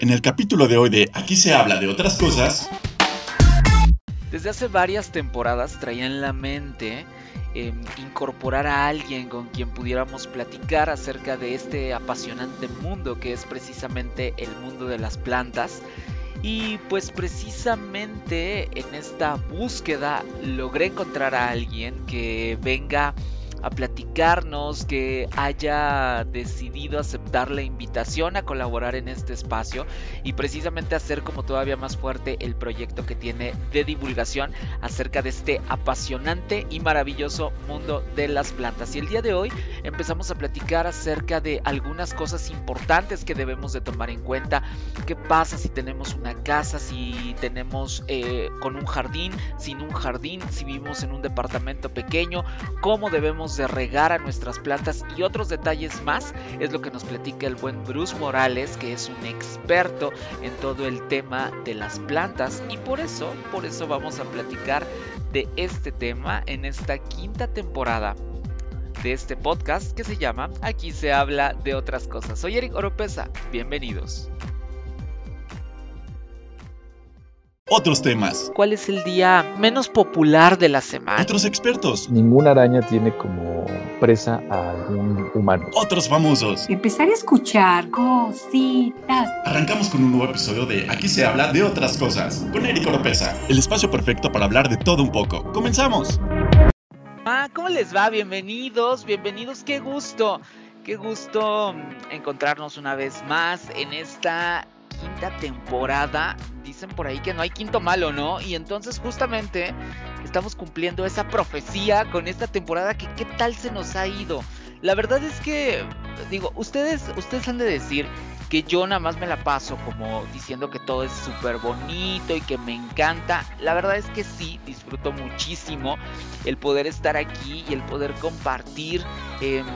En el capítulo de hoy de Aquí se habla de otras cosas. Desde hace varias temporadas traía en la mente em, incorporar a alguien con quien pudiéramos platicar acerca de este apasionante mundo que es precisamente el mundo de las plantas. Y pues precisamente en esta búsqueda logré encontrar a alguien que venga a platicarnos, que haya decidido aceptar la invitación a colaborar en este espacio y precisamente hacer como todavía más fuerte el proyecto que tiene de divulgación acerca de este apasionante y maravilloso mundo de las plantas. Y el día de hoy empezamos a platicar acerca de algunas cosas importantes que debemos de tomar en cuenta. ¿Qué pasa si tenemos una casa, si tenemos eh, con un jardín, sin un jardín, si vivimos en un departamento pequeño? ¿Cómo debemos de regar a nuestras plantas y otros detalles más es lo que nos platica el buen Bruce Morales, que es un experto en todo el tema de las plantas y por eso, por eso vamos a platicar de este tema en esta quinta temporada de este podcast que se llama Aquí se habla de otras cosas. Soy Eric Oropesa, bienvenidos. Otros temas. ¿Cuál es el día menos popular de la semana? Otros expertos. Ninguna araña tiene como presa a algún humano. Otros famosos. Empezar a escuchar cositas. Arrancamos con un nuevo episodio de Aquí se habla de otras cosas. Con Eric Oropesa. El espacio perfecto para hablar de todo un poco. ¡Comenzamos! Ah, ¿cómo les va? Bienvenidos, bienvenidos. Qué gusto. Qué gusto encontrarnos una vez más en esta quinta temporada. Dicen por ahí que no hay quinto malo, ¿no? Y entonces justamente estamos cumpliendo esa profecía con esta temporada que qué tal se nos ha ido. La verdad es que, digo, ustedes, ustedes han de decir que yo nada más me la paso como diciendo que todo es súper bonito y que me encanta. La verdad es que sí, disfruto muchísimo el poder estar aquí y el poder compartir em,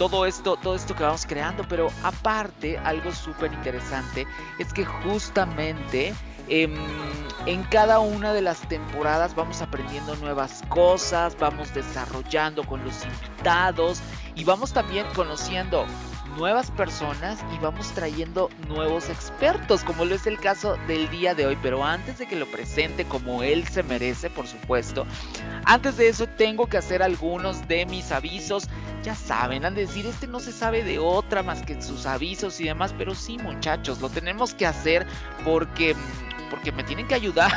todo esto, todo esto que vamos creando. Pero aparte, algo súper interesante es que justamente em, en cada una de las temporadas vamos aprendiendo nuevas cosas, vamos desarrollando con los invitados y vamos también conociendo nuevas personas y vamos trayendo nuevos expertos, como lo es el caso del día de hoy. Pero antes de que lo presente como él se merece, por supuesto, antes de eso tengo que hacer algunos de mis avisos. Ya saben, han de decir, este no se sabe de otra más que sus avisos y demás, pero sí muchachos, lo tenemos que hacer porque, porque me tienen que ayudar.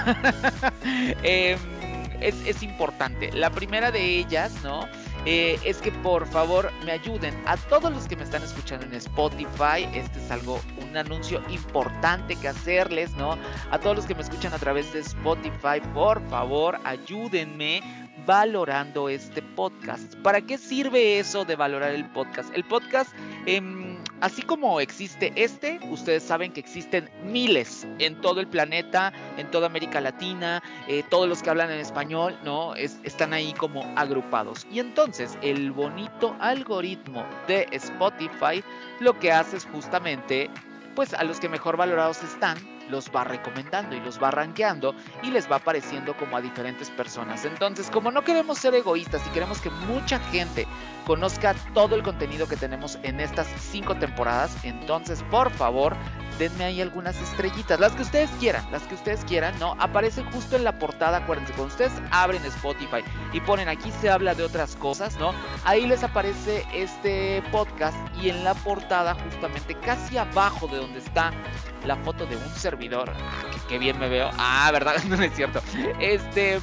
Em, es, es importante. La primera de ellas, ¿no? Eh, es que por favor me ayuden a todos los que me están escuchando en Spotify. Este es algo, un anuncio importante que hacerles, ¿no? A todos los que me escuchan a través de Spotify, por favor, ayúdenme valorando este podcast. ¿Para qué sirve eso de valorar el podcast? El podcast, em, así como existe este, ustedes saben que existen miles en todo el planeta, en toda América Latina, eh, todos los que hablan en español, ¿no? están ahí como agrupados. Y entonces el bonito algoritmo de Spotify lo que hace es justamente, pues a los que mejor valorados están, los va recomendando y los va rankeando y les va apareciendo como a diferentes personas. Entonces, como no queremos ser egoístas y queremos que mucha gente conozca todo el contenido que tenemos en estas cinco temporadas, entonces por favor denme ahí algunas estrellitas, las que ustedes quieran, las que ustedes quieran, ¿no? Aparecen justo en la portada, acuérdense, cuando ustedes abren Spotify y ponen aquí se habla de otras cosas, ¿no? Ahí les aparece este podcast y en la portada justamente casi abajo de donde está la foto de un servidor, ah, que, bien me veo, ah, ¿verdad? no es cierto, este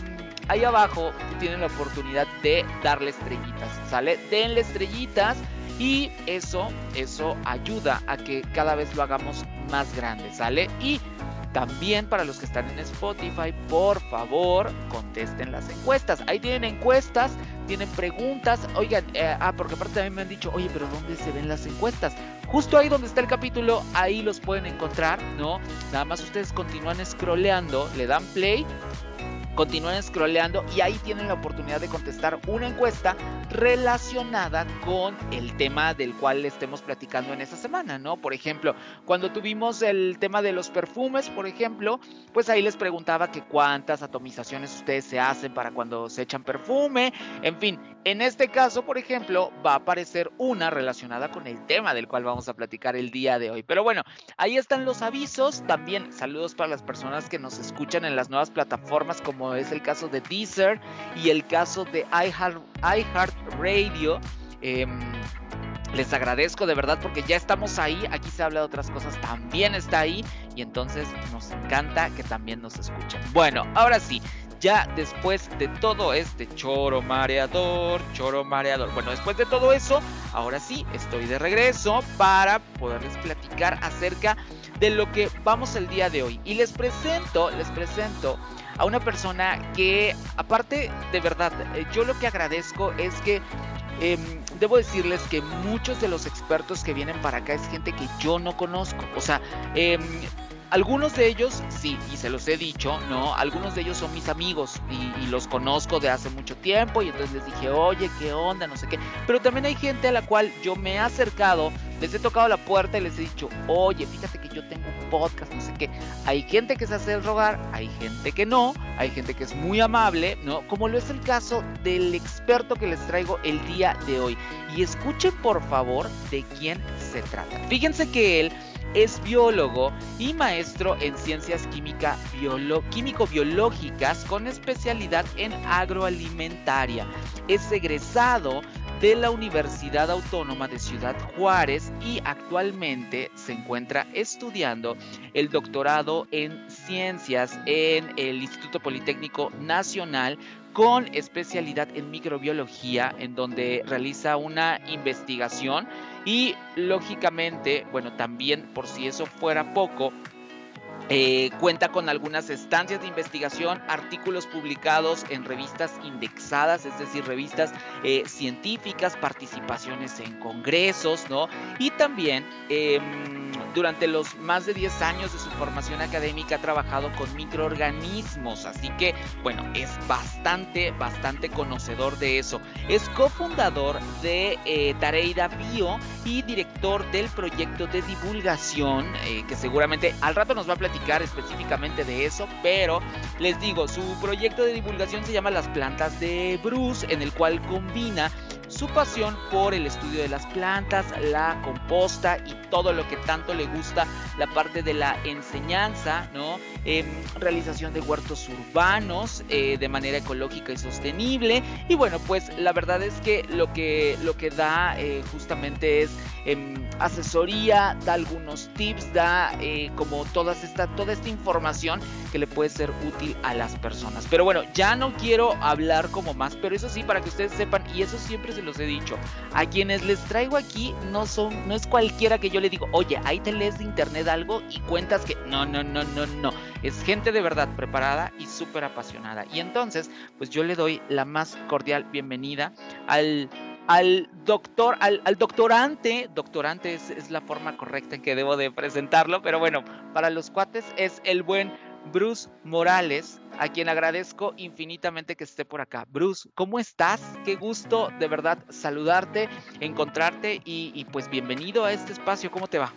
ahí abajo tienen la oportunidad de darle estrellitas, ¿sale? Denle estrellitas y eso, eso ayuda a que cada vez lo hagamos más grande, ¿sale? Y también para los que están en Spotify, por favor, contesten las encuestas. Ahí tienen encuestas, tienen preguntas. Oigan, eh, ah, porque aparte también me han dicho, oye, pero ¿dónde se ven las encuestas? Justo ahí donde está el capítulo, ahí los pueden encontrar, ¿no? Nada más ustedes continúan scrolleando, le dan play Continúen scrolleando y ahí tienen la oportunidad de contestar una encuesta relacionada con el tema del cual estemos platicando en esta semana, ¿no? Por ejemplo, cuando tuvimos el tema de los perfumes, por ejemplo, pues ahí les preguntaba que cuántas atomizaciones ustedes se hacen para cuando se echan perfume, en fin, En este caso, por ejemplo, va a aparecer una relacionada con el tema del cual vamos a platicar el día de hoy. Pero bueno, ahí están los avisos. También saludos para las personas que nos escuchan en las nuevas plataformas, como es el caso de Deezer y el caso de iHeartRadio. Eh, les agradezco de verdad porque ya estamos ahí. Aquí se habla de otras cosas, también está ahí. Y entonces nos encanta que también nos escuchen. Bueno, ahora sí, ya después de todo este choro mareador, choro mareador. Bueno, después de todo eso, ahora sí, estoy de regreso para poderles platicar acerca de lo que vamos el día de hoy. Y les presento, les presento a una persona que, aparte, de verdad, eh, yo lo que agradezco es que eh, debo decirles que muchos de los expertos que vienen para acá es gente que yo no conozco. O sea, eh, algunos de ellos, sí, y se los he dicho, ¿no? Algunos de ellos son mis amigos y, los conozco de hace mucho tiempo y entonces les dije, oye, ¿qué onda? No sé qué. Pero también hay gente a la cual yo me he acercado, les he tocado la puerta y les he dicho, oye, fíjate que yo tengo un podcast, no sé qué. Hay gente que se hace el rogar, hay gente que no, hay gente que es muy amable, ¿no? Como lo es el caso del experto que les traigo el día de hoy. Y escuchen por favor de quién se trata. Fíjense que él es biólogo y maestro en ciencias química biolo químico-biológicas con especialidad en agroalimentaria. Es egresado de la Universidad Autónoma de Ciudad Juárez y actualmente se encuentra estudiando el doctorado en ciencias en el Instituto Politécnico Nacional con especialidad en microbiología, en donde realiza una investigación y lógicamente, bueno, también por si eso fuera poco, eh, cuenta con algunas estancias de investigación, artículos publicados en revistas indexadas, es decir, revistas eh, científicas, participaciones en congresos, ¿no? Y también eh, durante los más de 10 años de su formación académica ha trabajado con microorganismos, así que, bueno, es bastante, bastante conocedor de eso. Es cofundador de eh, Tareida Bio y director del proyecto de divulgación, que seguramente al rato nos va a platicar específicamente de eso, pero les digo, su proyecto de divulgación se llama Las plantas de Bruce, en el cual combina su pasión por el estudio de las plantas, la composta y todo lo que tanto le gusta, la parte de la enseñanza, ¿no? Eh, realización de huertos urbanos eh, de manera ecológica y sostenible. Y bueno, pues la verdad es que lo que, lo que da eh, justamente es em, asesoría, da algunos tips, da eh, como todas esta, toda esta información que le puede ser útil a las personas. Pero bueno, ya no quiero hablar como más, pero eso sí, para que ustedes sepan, y eso siempre se los he dicho, a quienes les traigo aquí no son, no es cualquiera que yo le digo, oye, ahí te lees de internet algo y cuentas que no, no, no, no, no. Es gente de verdad preparada y súper apasionada. Y entonces, pues yo le doy la más cordial bienvenida al al doctor, al, doctorante, doctorante es, es, la forma correcta en que debo de presentarlo, pero bueno, para los cuates es el buen Bruce Morales, a quien agradezco infinitamente que esté por acá. Bruce, ¿cómo estás? Qué gusto de verdad saludarte, encontrarte y, y pues bienvenido a este espacio, ¿cómo te va?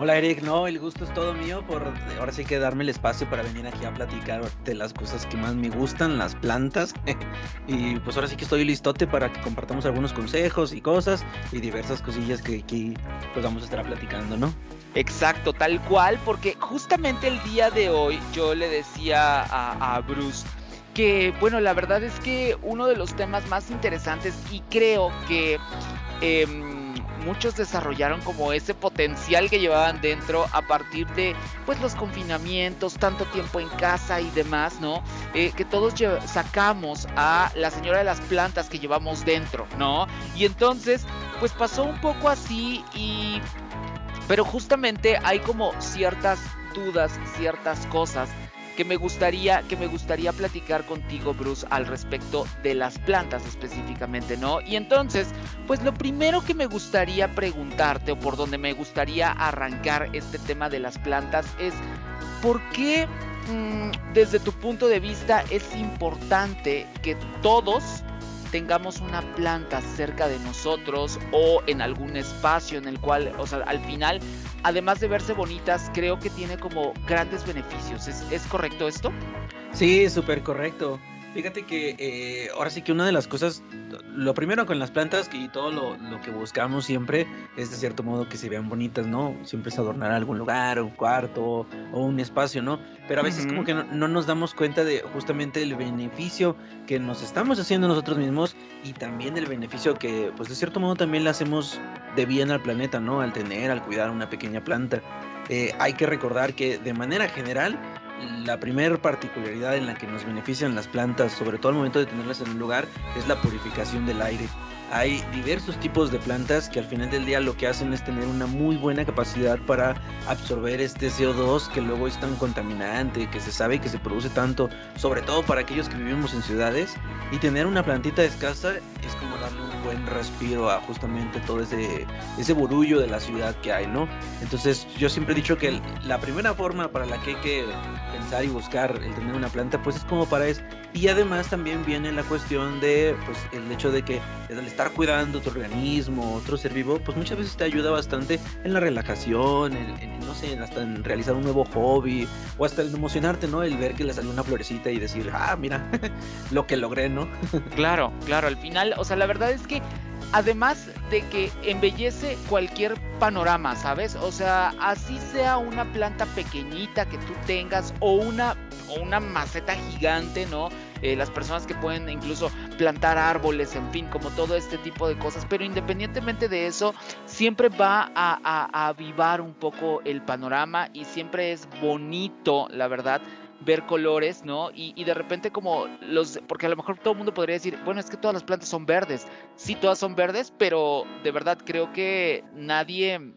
Hola Eric, no, el gusto es todo mío por ahora sí que darme el espacio para venir aquí a platicar de las cosas que más me gustan, las plantas. y pues ahora sí que estoy listote para que compartamos algunos consejos y cosas y diversas cosillas que aquí pues vamos a estar platicando, ¿no? Exacto, tal cual, porque justamente el día de hoy yo le decía a, Bruce que, bueno, la verdad es que uno de los temas más interesantes y creo que... Eh, muchos desarrollaron como ese potencial que llevaban dentro a partir de pues los confinamientos, tanto tiempo en casa y demás, ¿no? Eh, que todos sacamos a la señora de las plantas que llevamos dentro, ¿no? Y entonces pues pasó un poco así y... Pero justamente hay como ciertas dudas, ciertas cosas que me gustaría que me gustaría platicar contigo Bruce al respecto de las plantas específicamente, ¿no? Y entonces, pues lo primero que me gustaría preguntarte o por donde me gustaría arrancar este tema de las plantas es ¿por qué mmm, desde tu punto de vista es importante que todos tengamos una planta cerca de nosotros o en algún espacio en el cual, o sea, al final, además de verse bonitas, creo que tiene como grandes beneficios. ¿Es, es correcto esto? Sí, súper correcto. Fíjate que eh, ahora sí que una de las cosas, lo primero con las plantas y todo lo, lo, que buscamos siempre es de cierto modo que se vean bonitas, ¿no? Siempre es adornar algún lugar, un cuarto o un espacio, ¿no? Pero a veces como que no, no, nos damos cuenta de justamente el beneficio que nos estamos haciendo nosotros mismos y también el beneficio que pues de cierto modo también le hacemos de bien al planeta, ¿no? Al tener, al cuidar una pequeña planta. Eh, hay que recordar que de manera general la primera particularidad en la que nos benefician las plantas, sobre todo al momento de tenerlas en un lugar, es la purificación del aire. Hay diversos tipos de plantas que al final del día lo que hacen es tener una muy buena capacidad para absorber este CO2 que luego es tan contaminante, que se sabe que se produce tanto, sobre todo para aquellos que vivimos en ciudades. Y tener una plantita escasa es como darle buen respiro a justamente todo ese, ese burullo de la ciudad que hay, ¿no? Entonces yo siempre he dicho que la primera forma para la que hay que pensar y buscar el tener una planta, pues es como para eso. Y además también viene la cuestión de, pues, el hecho de que el estar cuidando tu organismo, otro ser vivo, pues muchas veces te ayuda bastante en la relajación, en, no sé, hasta en realizar un nuevo hobby, o hasta en emocionarte, ¿no? El ver que le salió una florecita y decir, ah, mira, lo que logré, ¿no? claro, claro, al final, o sea, la verdad es que además de que embellece cualquier panorama, ¿sabes? O sea, así sea una planta pequeñita que tú tengas o una, o una maceta gigante, ¿no? Eh, las personas que pueden incluso plantar árboles, en fin, como todo este tipo de cosas. Pero independientemente de eso, siempre va a, a avivar un poco el panorama y siempre es bonito, la verdad, ver colores, ¿no? Y, de repente como los, porque a lo mejor todo el mundo podría decir, bueno, es que todas las plantas son verdes. Sí, todas son verdes, pero de verdad creo que nadie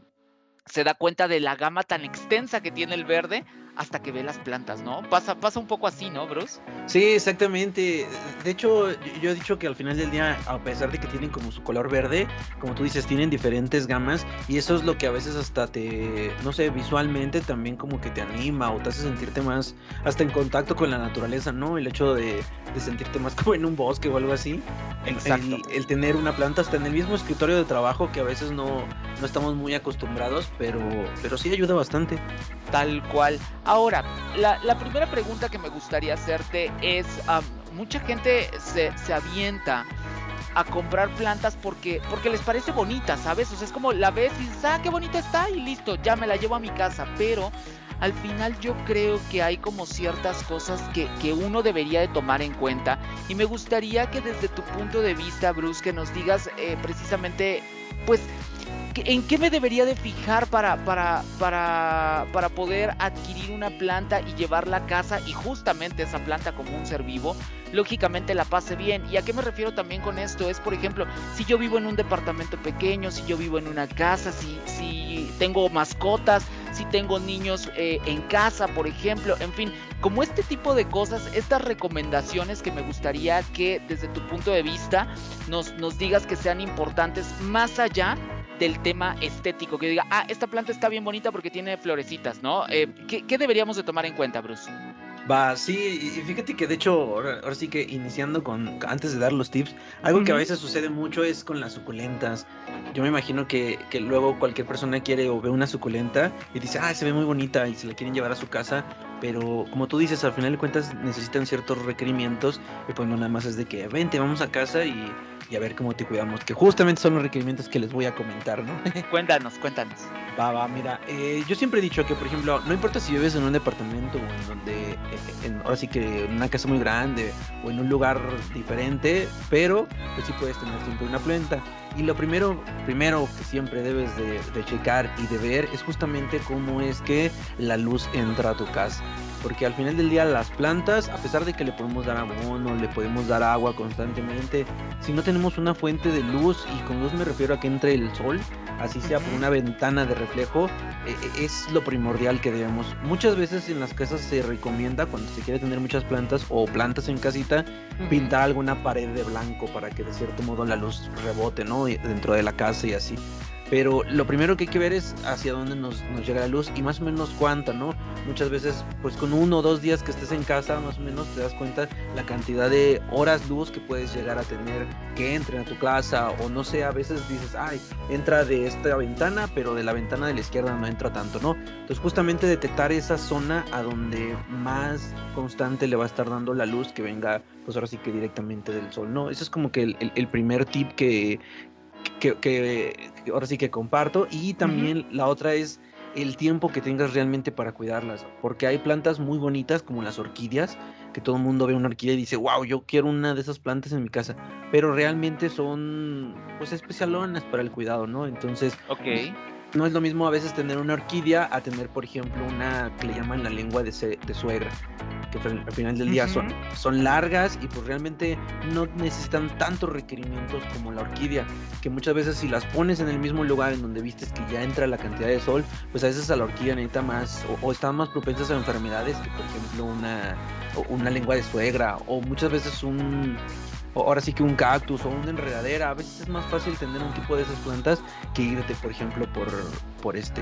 se da cuenta de la gama tan extensa que tiene el verde hasta que ve las plantas, ¿no? Pasa, pasa un poco así, ¿no, Bruce? Sí, exactamente. De hecho, yo he dicho que al final del día, a pesar de que tienen como su color verde, como tú dices, tienen diferentes gamas y eso es lo que a veces hasta te, no sé, visualmente también como que te anima o te hace sentirte más, hasta en contacto con la naturaleza, ¿no? El hecho de, sentirte más como en un bosque o algo así. Exacto. El, tener una planta hasta en el mismo escritorio de trabajo que a veces no, no estamos muy acostumbrados, pero, pero sí ayuda bastante. Tal cual. Ahora, la, primera pregunta que me gustaría hacerte es, mucha gente se, se, avienta a comprar plantas porque, porque les parece bonita, ¿sabes? O sea, es como la ves y dices, ah, qué bonita está y listo, ya me la llevo a mi casa, pero al final yo creo que hay como ciertas cosas que, que, uno debería de tomar en cuenta y me gustaría que desde tu punto de vista, Bruce, que nos digas eh, precisamente, pues, ¿En qué me debería de fijar para, para, para, para poder adquirir una planta y llevarla a casa y justamente esa planta como un ser vivo, lógicamente la pase bien? ¿Y a qué me refiero también con esto? Es, por ejemplo, si yo vivo en un departamento pequeño, si yo vivo en una casa, si, si tengo mascotas, si tengo niños eh, en casa, por ejemplo, en fin, como este tipo de cosas, estas recomendaciones que me gustaría que desde tu punto de vista nos, nos digas que sean importantes más allá del tema estético, que diga, ah, esta planta está bien bonita porque tiene florecitas, ¿no? Eh, ¿qué, deberíamos de tomar en cuenta, Bruce? Va, sí, y fíjate que de hecho, ahora, sí que iniciando con, antes de dar los tips, algo que a veces sucede mucho es con las suculentas. Yo me imagino que, que, luego cualquier persona quiere o ve una suculenta y dice, ah, se ve muy bonita y se la quieren llevar a su casa, pero como tú dices, al final de cuentas necesitan ciertos requerimientos y pues no nada más es de que, vente, vamos a casa y y a ver cómo te cuidamos, que justamente son los requerimientos que les voy a comentar, ¿no? cuéntanos, cuéntanos. Va, va, mira, eh, yo siempre he dicho que, por ejemplo, no importa si vives en un departamento o en donde, eh, ahora sí que en una casa muy grande o en un lugar diferente, pero pues sí puedes tener siempre una planta. Y lo primero, primero que siempre debes de, de checar y de ver es justamente cómo es que la luz entra a tu casa porque al final del día las plantas, a pesar de que le podemos dar abono, le podemos dar agua constantemente, si no tenemos una fuente de luz, y con luz me refiero a que entre el sol, así sea por una ventana de reflejo, eh, eh, es lo primordial que debemos. Muchas veces en las casas se recomienda, cuando se quiere tener muchas plantas o plantas en casita, pintar alguna pared de blanco para que de cierto modo la luz rebote, ¿no? Dentro de la casa y así. Pero lo primero que hay que ver es hacia dónde nos, llega la luz y más o menos cuánta, ¿no? Muchas veces, pues con uno o dos días que estés en casa, más o menos te das cuenta la cantidad de horas luz que puedes llegar a tener que entren a tu casa o no sé, a veces dices, ay, entra de esta ventana, pero de la ventana de la izquierda no entra tanto, ¿no? Entonces justamente detectar esa zona a donde más constante le va a estar dando la luz que venga, pues ahora sí que directamente del sol, ¿no? Ese es como que el primer tip que, que, ahora sí que comparto. Y también la otra es el tiempo que tengas realmente para cuidarlas. Porque hay plantas muy bonitas como las orquídeas, que todo el mundo ve una orquídea y dice, wow, yo quiero una de esas plantas en mi casa. Pero realmente son pues especialonas para el cuidado, ¿no? Entonces, ok no es lo mismo a veces tener una orquídea a tener, por ejemplo, una que le llaman la lengua de, de suegra, que al final del día son, son largas y pues realmente no necesitan tantos requerimientos como la orquídea, que muchas veces si las pones en el mismo lugar en donde vistes que ya entra la cantidad de sol, pues a veces a la orquídea necesita más o, o están más propensas a enfermedades que por ejemplo una, una lengua de suegra o muchas veces un ahora sí que un cactus o una enredadera. A veces es más fácil tener un tipo de esas plantas que irte, por ejemplo, por, por este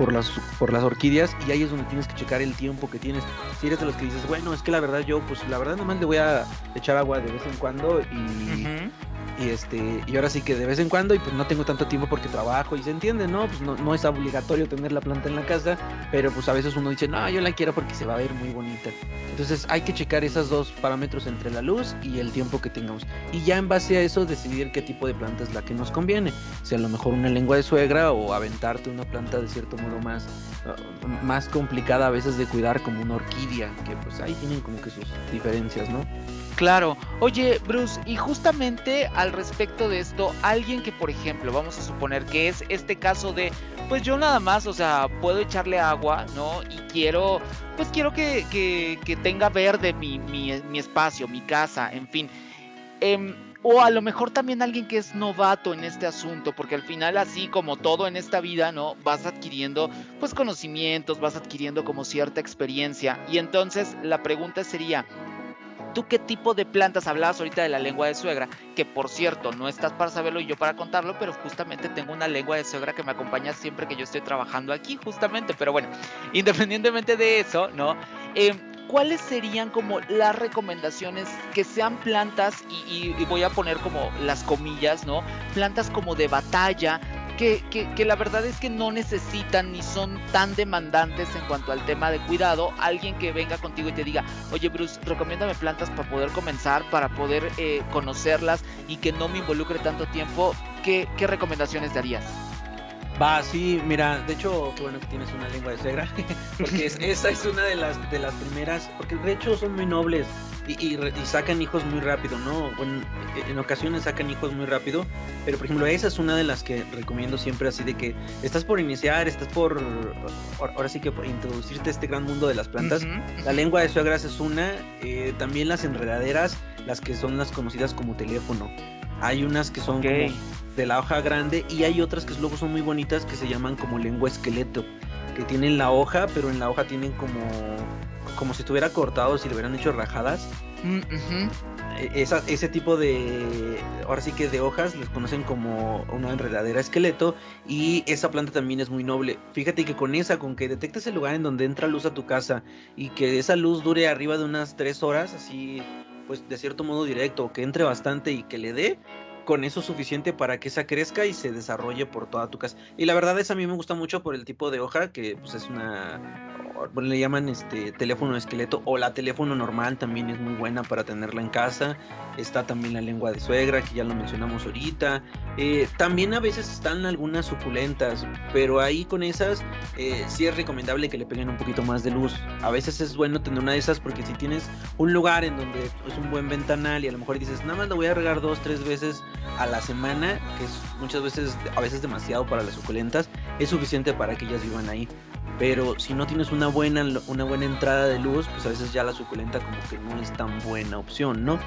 por las por las orquídeas y ahí es donde tienes que checar el tiempo que tienes. Si eres de los que dices, bueno, es que la verdad yo, pues la verdad nomás le voy a echar agua de vez en cuando y y este y ahora sí que de vez en cuando y pues no tengo tanto tiempo porque trabajo y se entiende no pues no, no, es obligatorio tener la planta en la casa pero pues a veces uno dice no yo la quiero porque se va a ver muy bonita entonces hay que checar esos dos parámetros entre la luz y el tiempo que tengamos. Y ya en base a eso decidir qué tipo de planta es la que nos conviene. Si a lo mejor una lengua de suegra o aventarte una planta de cierto modo más uh, más complicada a veces de cuidar como una orquídea que pues ahí tienen como que sus diferencias no Claro. Oye, Bruce, y justamente al respecto de esto, alguien que, por ejemplo, vamos a suponer que es este caso de, pues yo nada más, o sea, puedo echarle agua, ¿no? Y quiero, pues quiero que, que, tenga verde mi, mi, mi, espacio, mi casa, en fin. Eh, o a lo mejor también alguien que es novato en este asunto, porque al final así como todo en esta vida, ¿no? Vas adquiriendo pues conocimientos, vas adquiriendo como cierta experiencia y entonces la pregunta sería, ¿Tú qué tipo de plantas hablabas ahorita de la lengua de suegra? Que por cierto, no estás para saberlo y yo para contarlo, pero justamente tengo una lengua de suegra que me acompaña siempre que yo estoy trabajando aquí, justamente. Pero bueno, independientemente de eso, ¿no? Eh, ¿Cuáles serían como las recomendaciones que sean plantas, y, voy a poner como las comillas, ¿no? Plantas como de batalla, que, la verdad es que no necesitan ni son tan demandantes en cuanto al tema de cuidado. Alguien que venga contigo y te diga, oye Bruce, recomiéndame plantas para poder comenzar, para poder eh, conocerlas y que no me involucre tanto tiempo. ¿Qué, qué recomendaciones darías? Va, sí, mira, de hecho, qué bueno que tienes una lengua de suegra, porque esa es una de las, de las primeras, porque de hecho son muy nobles y, sacan hijos muy rápido, ¿no? Bueno, en ocasiones sacan hijos muy rápido, pero por ejemplo esa es una de las que recomiendo siempre así de que estás por iniciar, estás por, ahora sí que por introducirte a este gran mundo de las plantas. La lengua de suegras es una, eh, también las enredaderas, las que son las conocidas como teléfono. Hay unas que son como de la hoja grande y hay otras que luego son muy bonitas que se llaman como lengua esqueleto, que tienen la hoja, pero en la hoja tienen como como si estuviera cortado, si le hubieran hecho rajadas. Mm, e, ese tipo de, ahora sí que de hojas, les conocen como una enredadera esqueleto y esa planta también es muy noble. Fíjate que con esa, con que detectes el lugar en donde entra luz a tu casa y que esa luz dure arriba de unas tres horas, así pues de cierto modo directo, que entre bastante y que le dé, con eso suficiente para que esa crezca y se desarrolle por toda tu casa. Y la verdad es a mí me gusta mucho por el tipo de hoja que pues es una le llaman este teléfono esqueleto o la teléfono normal también es muy buena para tenerla en casa. Está también la lengua de suegra que ya lo mencionamos ahorita. Eh, también a veces están algunas suculentas, pero ahí con esas eh, sí es recomendable que le peguen un poquito más de luz. A veces es bueno tener una de esas porque si tienes un lugar en donde es un buen ventanal y a lo mejor dices nada más lo voy a regar dos tres veces a la semana, que es muchas veces a veces demasiado para las suculentas, es suficiente para que ellas vivan ahí pero si no tienes una buena, una buena entrada de luz, pues a veces ya la suculenta como que no es tan buena opción, ¿no?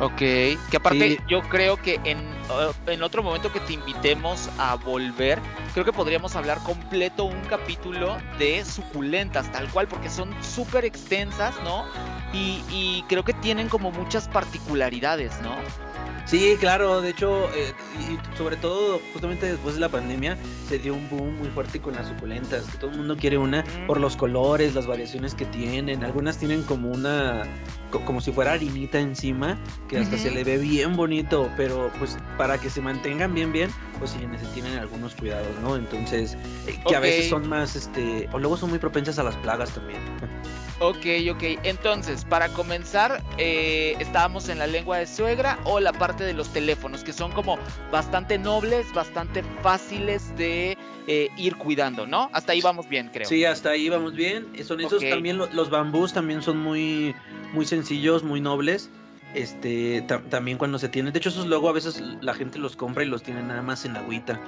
Ok, que aparte yo creo que en, uh, en otro momento que te invitemos a volver, creo que podríamos hablar completo un capítulo de suculentas, tal cual, porque son súper extensas, ¿no? Y, y creo que tienen como muchas particularidades, ¿no? Sí, claro, de hecho, eh, y sobre todo justamente después de la pandemia se dio un boom muy fuerte con las suculentas, que todo el mundo quiere una por los colores, las variaciones que tienen, algunas tienen como una, como si fuera harinita encima, que hasta se le ve bien bonito, pero pues para que se mantengan bien bien, pues sí tienen algunos cuidados, ¿no? Entonces, eh, que a veces son más, este, o luego son muy propensas a las plagas también. Ok, ok. Entonces, para comenzar, eh, estábamos en la lengua de suegra o la parte de los teléfonos, que son como bastante nobles, bastante fáciles de eh, ir cuidando, ¿no? Hasta ahí vamos bien, creo. Sí, hasta ahí vamos bien. Son esos también, los bambús también son muy, muy sencillos, muy nobles. Este, también cuando se tienen, de hecho esos luego a veces la gente los compra y los tiene nada más en agüita.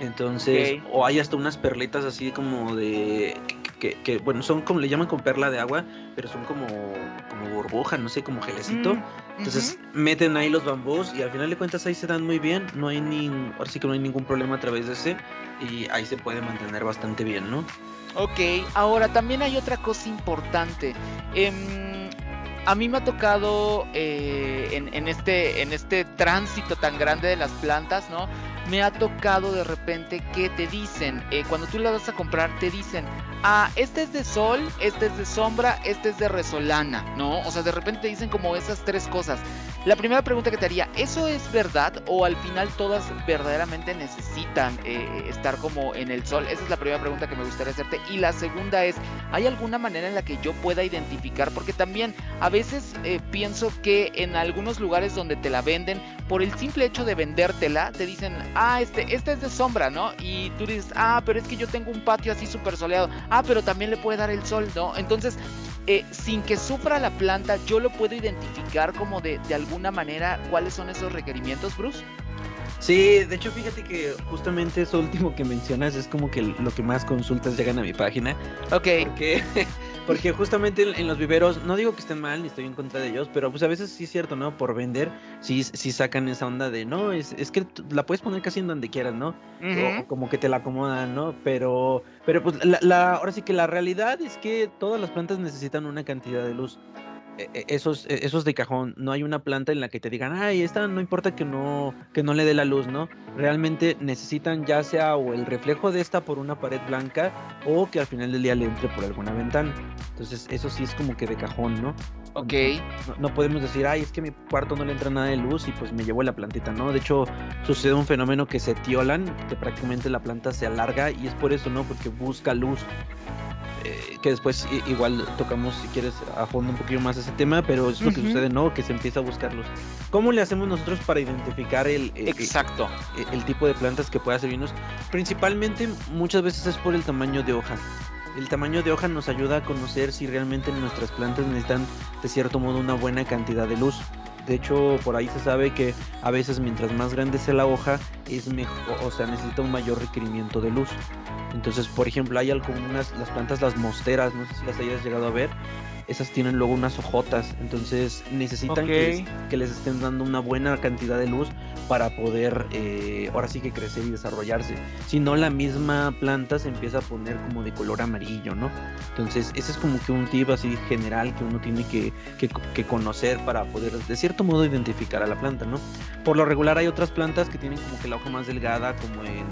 Entonces, o hay hasta unas perlitas así como de que, bueno, son como le llaman con perla de agua, pero son como, como burbuja, no sé, como gelecito. Mm, Entonces meten ahí los bambús y al final de cuentas ahí se dan muy bien, no hay ni, ahora sí que no hay ningún problema a través de ese y ahí se puede mantener bastante bien, ¿no? Ok, ahora también hay otra cosa importante. Em, a mí me ha tocado eh, en, este, en este tránsito tan grande de las plantas, ¿no? Me ha tocado de repente que te dicen, eh, cuando tú la vas a comprar, te dicen, ah, este es de sol, este es de sombra, este es de resolana, ¿no? O sea, de repente te dicen como esas tres cosas. La primera pregunta que te haría, ¿eso es verdad o al final todas verdaderamente necesitan eh, estar como en el sol? Esa es la primera pregunta que me gustaría hacerte. Y la segunda es, ¿hay alguna manera en la que yo pueda identificar? Porque también a veces eh, pienso que en algunos lugares donde te la venden, por el simple hecho de vendértela, te dicen, ah, este, este es de sombra, ¿no? Y tú dices, ah, pero es que yo tengo un patio así súper soleado. Ah, pero también le puede dar el sol, ¿no? Entonces, eh, sin que sufra la planta, yo lo puedo identificar como de, de alguna manera cuáles son esos requerimientos, Bruce. Sí, de hecho fíjate que justamente eso último que mencionas es como que lo que más consultas llegan a mi página. Ok. Porque, porque justamente en los viveros, no digo que estén mal ni estoy en contra de ellos, pero pues a veces sí es cierto, ¿no? Por vender, sí, sí sacan esa onda de, no, es, es que la puedes poner casi en donde quieras, ¿no? o, como que te la acomodan, ¿no? Pero, pero pues la, ahora sí que la realidad es que todas las plantas necesitan una cantidad de luz. E, e, esos, e, esos de cajón, no hay una planta en la que te digan, ay, esta no importa que no, que no le dé la luz, ¿no? Realmente necesitan ya sea o el reflejo de esta por una pared blanca o que al final del día le entre por alguna ventana. Entonces, eso sí es como que de cajón, ¿no? Ok. No, podemos decir, ay, es que mi cuarto no le entra nada de luz y pues me llevo la plantita, ¿no? De hecho, sucede un fenómeno que se tiolan, que prácticamente la planta se alarga y es por eso, ¿no? Porque busca luz. Eh, que después igual tocamos si quieres a fondo un poquito más ese tema, pero es lo que sucede, ¿no? Que se empieza a buscar luz. ¿Cómo le hacemos nosotros para identificar el, exacto el, tipo de plantas que pueda servirnos? Principalmente muchas veces es por el tamaño de hoja. El tamaño de hoja nos ayuda a conocer si realmente nuestras plantas necesitan de cierto modo una buena cantidad de luz. De hecho, por ahí se sabe que a veces mientras más grande sea la hoja, es mejor, o sea, necesita un mayor requerimiento de luz. Entonces, por ejemplo, hay algunas, las plantas, las mosteras, no sé si las hayas llegado a ver, esas tienen luego unas hojotas, entonces necesitan que, les, estén dando una buena cantidad de luz para poder eh, ahora sí que crecer y desarrollarse. Si no, la misma planta se empieza a poner como de color amarillo, ¿no? Entonces, ese es como que un tip así general que uno tiene que, que conocer para poder, de cierto modo, identificar a la planta, ¿no? Por lo regular hay otras plantas que tienen como que la hoja más delgada, como en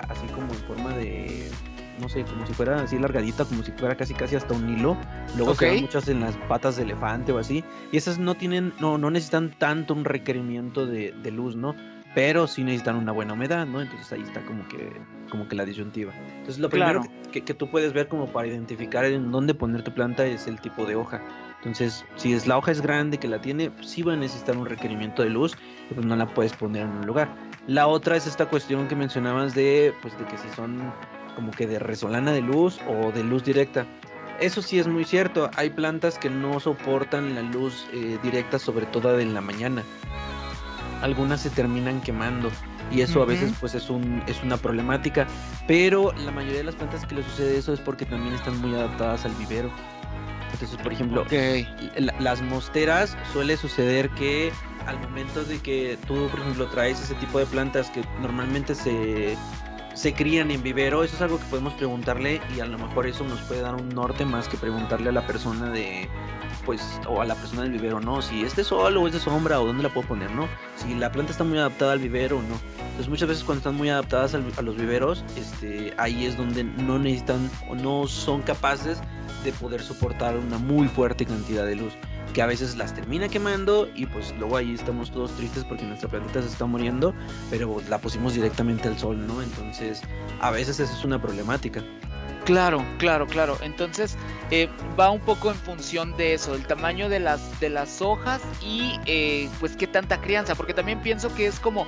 así como en forma de no sé, como si fuera así largadita, como si fuera casi casi hasta un hilo. Luego se ven muchas en las patas de elefante o así. Y esas no tienen, no, no necesitan tanto un requerimiento de, luz, ¿no? Pero sí necesitan una buena humedad, ¿no? Entonces ahí está como que, como que la disyuntiva. Entonces lo primero que, que, tú puedes ver como para identificar en dónde poner tu planta es el tipo de hoja. Entonces, si es la hoja es grande que la tiene, pues sí va a necesitar un requerimiento de luz, pero pues no la puedes poner en un lugar. La otra es esta cuestión que mencionabas de, pues, de que si son como que de resolana de luz o de luz directa. Eso sí es muy cierto, hay plantas que no soportan la luz eh, directa, sobre todo en la mañana. Algunas se terminan quemando y eso a veces pues es, un, es una problemática, pero la mayoría de las plantas que le sucede eso es porque también están muy adaptadas al vivero. Entonces, por ejemplo, las mosteras suele suceder que al momento de que tú, por ejemplo, traes ese tipo de plantas que normalmente se se crían en vivero, eso es algo que podemos preguntarle y a lo mejor eso nos puede dar un norte más que preguntarle a la persona de, pues, o a la persona del vivero, ¿no? Si es de sol o es de sombra o dónde la puedo poner, ¿no? Si la planta está muy adaptada al vivero o no. Entonces muchas veces cuando están muy adaptadas a los viveros, este, ahí es donde no necesitan o no son capaces de poder soportar una muy fuerte cantidad de luz que a veces las termina quemando y pues luego ahí estamos todos tristes porque nuestra plantita se está muriendo, pero la pusimos directamente al sol, ¿no? Entonces a veces eso es una problemática. Claro, claro, claro. Entonces eh, va un poco en función de eso, del tamaño de las de las hojas y eh, pues qué tanta crianza, porque también pienso que es como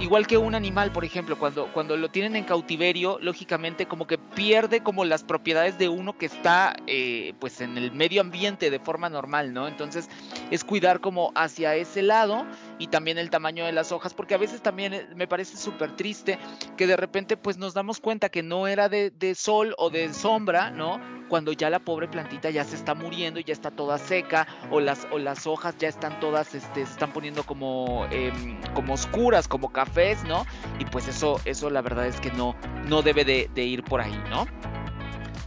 igual que un animal, por ejemplo, cuando, cuando lo tienen en cautiverio, lógicamente como que pierde como las propiedades de uno que está eh, pues en el medio ambiente de forma normal, ¿no? Entonces es cuidar como hacia ese lado y también el tamaño de las hojas, porque a veces también eh, me parece súper triste que de repente pues nos damos cuenta que no era de, de sol o de sombra, ¿no? cuando ya la pobre plantita ya se está muriendo y ya está toda seca o las, o las hojas ya están todas, este, se están poniendo como, em, como oscuras, como cafés, ¿no? Y pues eso, eso la verdad es que no, no debe de, ir por ahí, ¿no?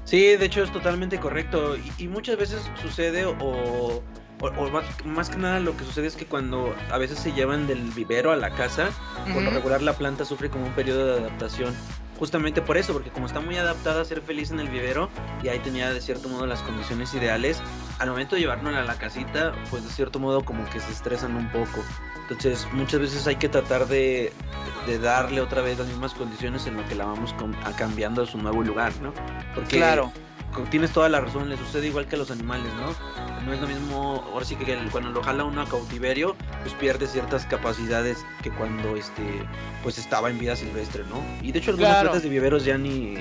Sí, de hecho es totalmente correcto y, muchas veces sucede o, más, que nada lo que sucede es que cuando a veces se llevan del vivero a la casa, por lo regular la planta sufre como un periodo de adaptación justamente por eso, porque como está muy adaptada a ser feliz en el vivero y ahí tenía de cierto modo las condiciones ideales, al momento de llevarnos a la casita, pues de cierto modo como que se estresan un poco. Entonces muchas veces hay que tratar de, darle otra vez las mismas condiciones en lo que la vamos a cambiando a su nuevo lugar, ¿no? Porque claro tienes toda la razón, le sucede igual que a los animales, ¿no? No es lo mismo, ahora sí que cuando lo jala uno a cautiverio, pues pierde ciertas capacidades que cuando este pues estaba en vida silvestre, ¿no? Y de hecho algunas claro. plantas de viveros ya ni,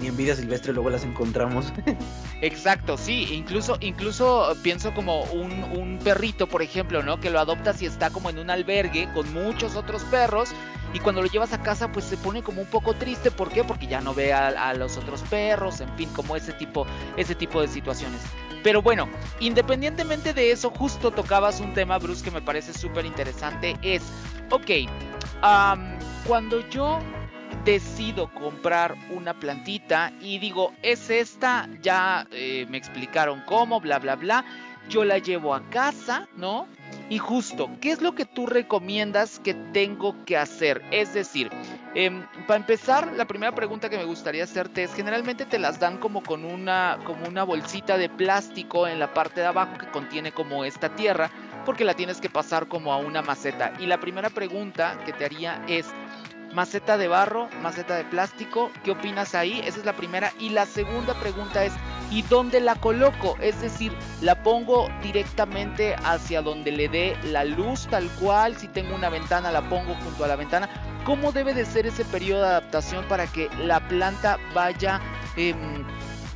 ni en vida silvestre luego las encontramos. Exacto, sí, incluso, incluso pienso como un, un perrito, por ejemplo, ¿no? Que lo adoptas y está como en un albergue con muchos otros perros y cuando lo llevas a casa pues se pone como un poco triste, ¿por qué? Porque ya no ve a, los otros perros, en fin, como ese tipo, ese tipo de situaciones. Pero bueno, independientemente de eso, justo tocabas un tema, Bruce, que me parece súper interesante, es, ok, cuando yo decido comprar una plantita y digo, es esta, ya eh, me explicaron cómo, bla, bla, bla, yo la llevo a casa, ¿no? Y justo, ¿qué es lo que tú recomiendas que tengo que hacer? Es decir, em, para empezar, la primera pregunta que me gustaría hacerte es, generalmente te las dan como con una, como una bolsita de plástico en la parte de abajo que contiene como esta tierra, porque la tienes que pasar como a una maceta. Y la primera pregunta que te haría es, maceta de barro, maceta de plástico, ¿qué opinas ahí? Esa es la primera. Y la segunda pregunta es, ¿y dónde la coloco? Es decir, ¿la pongo directamente hacia donde le dé la luz tal cual? Si tengo una ventana, la pongo junto a la ventana. ¿Cómo debe de ser ese periodo de adaptación para que la planta vaya... Em,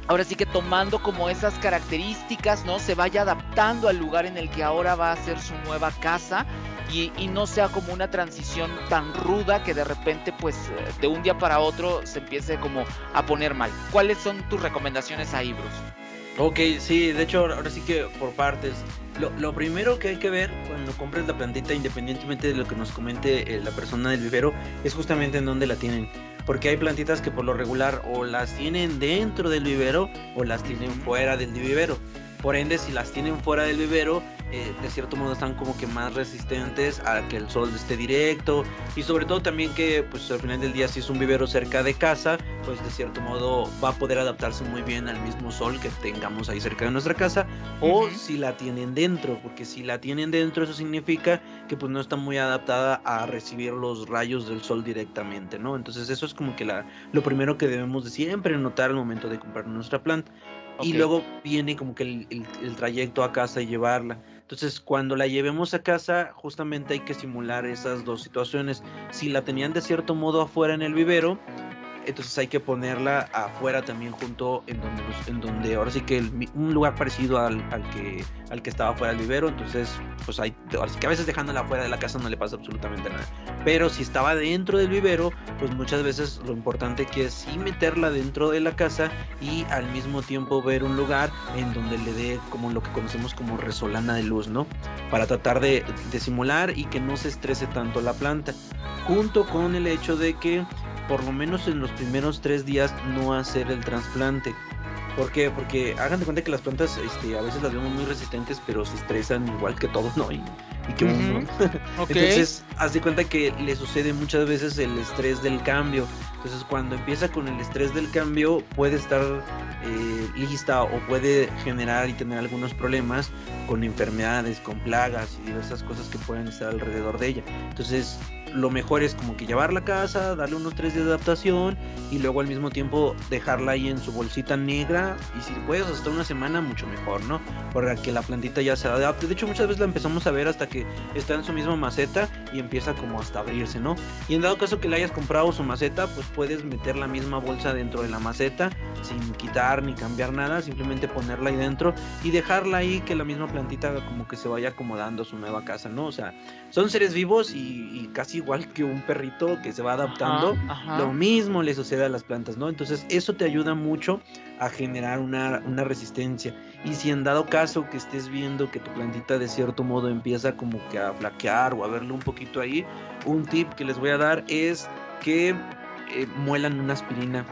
ahora sí que tomando como esas características, ¿no? Se vaya adaptando al lugar en el que ahora va a ser su nueva casa y, no sea como una transición tan ruda que de repente pues de un día para otro se empiece como a poner mal. ¿Cuáles son tus recomendaciones ahí, Bruce? Ok, sí, de hecho ahora sí que por partes. Lo, primero que hay que ver cuando compres la plantita, independientemente de lo que nos comente eh, la persona del vivero, es justamente en dónde la tienen. Porque hay plantitas que por lo regular o las tienen dentro del vivero o las tienen fuera del vivero. Por ende, si las tienen fuera del vivero, eh, de cierto modo están como que más resistentes a que el sol esté directo. Y sobre todo también que pues al final del día si es un vivero cerca de casa pues de cierto modo va a poder adaptarse muy bien al mismo sol que tengamos ahí cerca de nuestra casa o si la tienen dentro porque si la tienen dentro eso significa que pues no está muy adaptada a recibir los rayos del sol directamente no entonces eso es como que la, lo primero que debemos de siempre notar al momento de comprar nuestra planta y luego viene como que el, trayecto a casa y llevarla. Entonces, cuando la llevemos a casa, justamente hay que simular esas dos situaciones. Si la tenían de cierto modo afuera en el vivero, entonces hay que ponerla afuera también junto en donde, en donde ahora sí que un lugar parecido al, que, al que estaba fuera del vivero, entonces pues hay, ahora que a veces dejándola afuera de la casa no le pasa absolutamente nada, pero si estaba dentro del vivero, pues muchas veces lo importante que es sí meterla dentro de la casa y al mismo tiempo ver un lugar en donde le dé como lo que conocemos como resolana de luz, ¿no? Para tratar de, de simular y que no se estrese tanto la planta, junto con el hecho de que por lo menos en los primeros tres días no hacer el trasplante. ¿Por qué? Porque hagan de cuenta que las plantas este, a veces las vemos muy resistentes, pero se estresan igual que todos, ¿no? Y, y que uno. Ok. Entonces, haz de cuenta que le sucede muchas veces el estrés del cambio. Entonces, cuando empieza con el estrés del cambio, puede estar eh, lista o puede generar y tener algunos problemas con enfermedades, con plagas y diversas cosas que pueden estar alrededor de ella. Entonces, lo mejor es como que llevarla a casa, darle unos tres días de adaptación y luego al mismo tiempo dejarla ahí en su bolsita negra y si puedes hasta una semana mucho mejor, ¿no? Para que la plantita ya se adapte. De hecho muchas veces la empezamos a ver hasta que está en su misma maceta y empieza como hasta abrirse, ¿no? Y en dado caso que le hayas comprado su maceta, pues puedes meter la misma bolsa dentro de la maceta sin quitar ni cambiar nada, simplemente ponerla ahí dentro y dejarla ahí que la misma plantita como que se vaya acomodando a su nueva casa, ¿no? O sea, son seres vivos y, y casi igual que un perrito que se va adaptando. Ajá, ajá. Lo mismo le sucede a las plantas, ¿no? Entonces eso te ayuda mucho a generar una, una resistencia. Y si en dado caso que estés viendo que tu plantita de cierto modo empieza como que a flaquear o a verle un poquito ahí, un tip que les voy a dar es que eh, muelan una aspirina.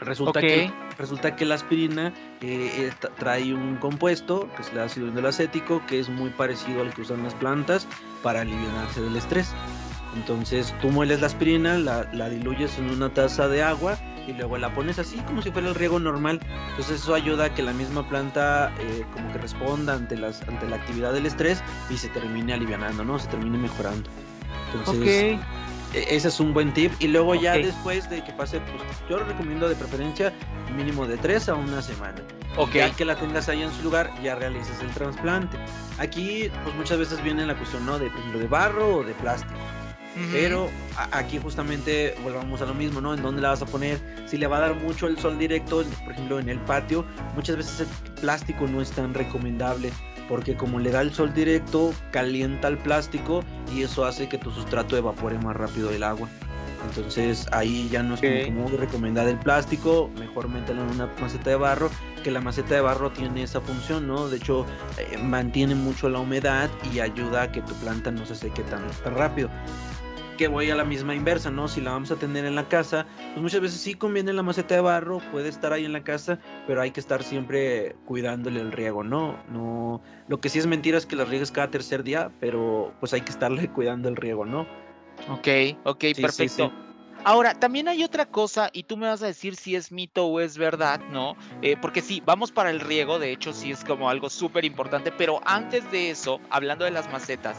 Resulta, que, resulta que la aspirina eh, eh, tra- trae un compuesto, que es el ácido indolacético, que es muy parecido al que usan las plantas para aliviarse del estrés. Entonces tú mueles la aspirina, la, la diluyes en una taza de agua y luego la pones así como si fuera el riego normal. Entonces eso ayuda a que la misma planta eh, como que responda ante, las, ante la actividad del estrés y se termine alivianando, ¿no? Se termine mejorando. Entonces, Ok. e- ese es un buen tip. Y luego ya después de que pase, pues yo recomiendo de preferencia mínimo de 3 a una semana. Ok. Ya que la tengas ahí en su lugar, ya realices el trasplante. Aquí, pues muchas veces viene la cuestión, ¿no? De, de barro o de plástico. Pero aquí justamente volvamos a lo mismo, ¿no? En dónde la vas a poner. Si le va a dar mucho el sol directo, por ejemplo en el patio, muchas veces el plástico no es tan recomendable porque como le da el sol directo, calienta el plástico y eso hace que tu sustrato evapore más rápido el agua. Entonces ahí ya no es como Ok. que muy recomendable el plástico, mejor mételo en una maceta de barro, que la maceta de barro tiene esa función, ¿no? De hecho, eh, mantiene mucho la humedad y ayuda a que tu planta no se seque tan, tan rápido que voy a la misma inversa, ¿no? Si la vamos a tener en la casa, pues muchas veces sí conviene la maceta de barro, puede estar ahí en la casa, pero hay que estar siempre cuidándole el riego, ¿no? No, lo que sí es mentira es que las riegues cada tercer día, pero pues hay que estarle cuidando el riego, ¿no? Ok, ok, sí, perfecto. sí. Ahora, también hay otra cosa, y tú me vas a decir si es mito o es verdad, ¿no? Eh, porque sí, vamos para el riego, de hecho sí es como algo súper importante, pero antes de eso, hablando de las macetas,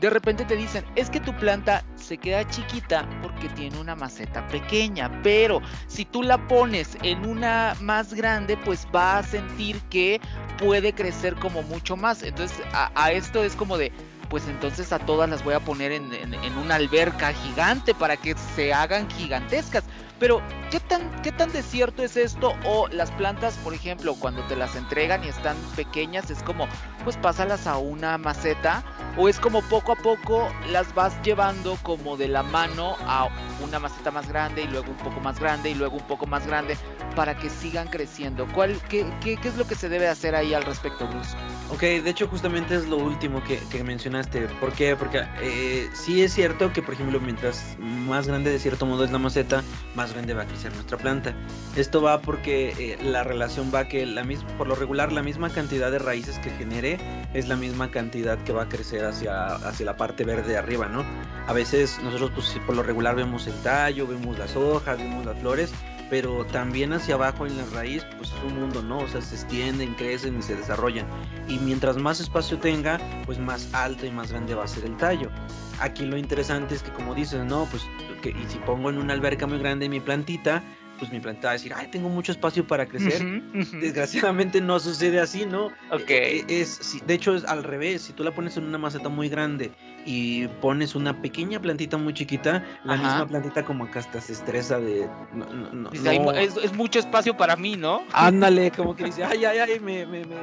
de repente te dicen, es que tu planta se queda chiquita porque tiene una maceta pequeña, pero si tú la pones en una más grande, pues va a sentir que puede crecer como mucho más. Entonces, a, esto es como de, pues entonces a todas las voy a poner en, en- en una alberca gigante para que se hagan gigantescas. Pero, ¿qué tan, ¿qué tan desierto es esto? O las plantas, por ejemplo, cuando te las entregan y están pequeñas, es como, pues pásalas a una maceta. O es como poco a poco las vas llevando como de la mano a una maceta más grande y luego un poco más grande y luego un poco más grande para que sigan creciendo. ¿Cuál, qué, qué, qué es lo que se debe hacer ahí al respecto, Bruce? Ok, de hecho justamente es lo último que, que mencionaste. ¿Por qué? Porque eh, sí es cierto que, por ejemplo, mientras más grande de cierto modo es la maceta, más grande va a crecer nuestra planta. Esto va porque eh, la relación va que la misma, por lo regular la misma cantidad de raíces que genere es la misma cantidad que va a crecer hacia, hacia la parte verde de arriba, ¿no? A veces nosotros pues, por lo regular vemos el tallo, vemos las hojas, vemos las flores, pero también hacia abajo en la raíz pues es un mundo, ¿no? O sea, se extienden, crecen y se desarrollan. Y mientras más espacio tenga, pues más alto y más grande va a ser el tallo. Aquí lo interesante es que como dices, no, pues y si pongo en una alberca muy grande mi plantita, pues mi planta va a decir, ay, tengo mucho espacio para crecer. Desgraciadamente no sucede así, ¿no? Ok. Eh, Es, si- de hecho es al revés, si tú la pones en una maceta muy grande y pones una pequeña plantita muy chiquita, la Ajá. misma plantita como que hasta se estresa de... No, no, no, Dice, "Hay mu- no". es, es mucho espacio para mí, ¿no? Ándale, como que dice, ay, ay, ay, me, me, me,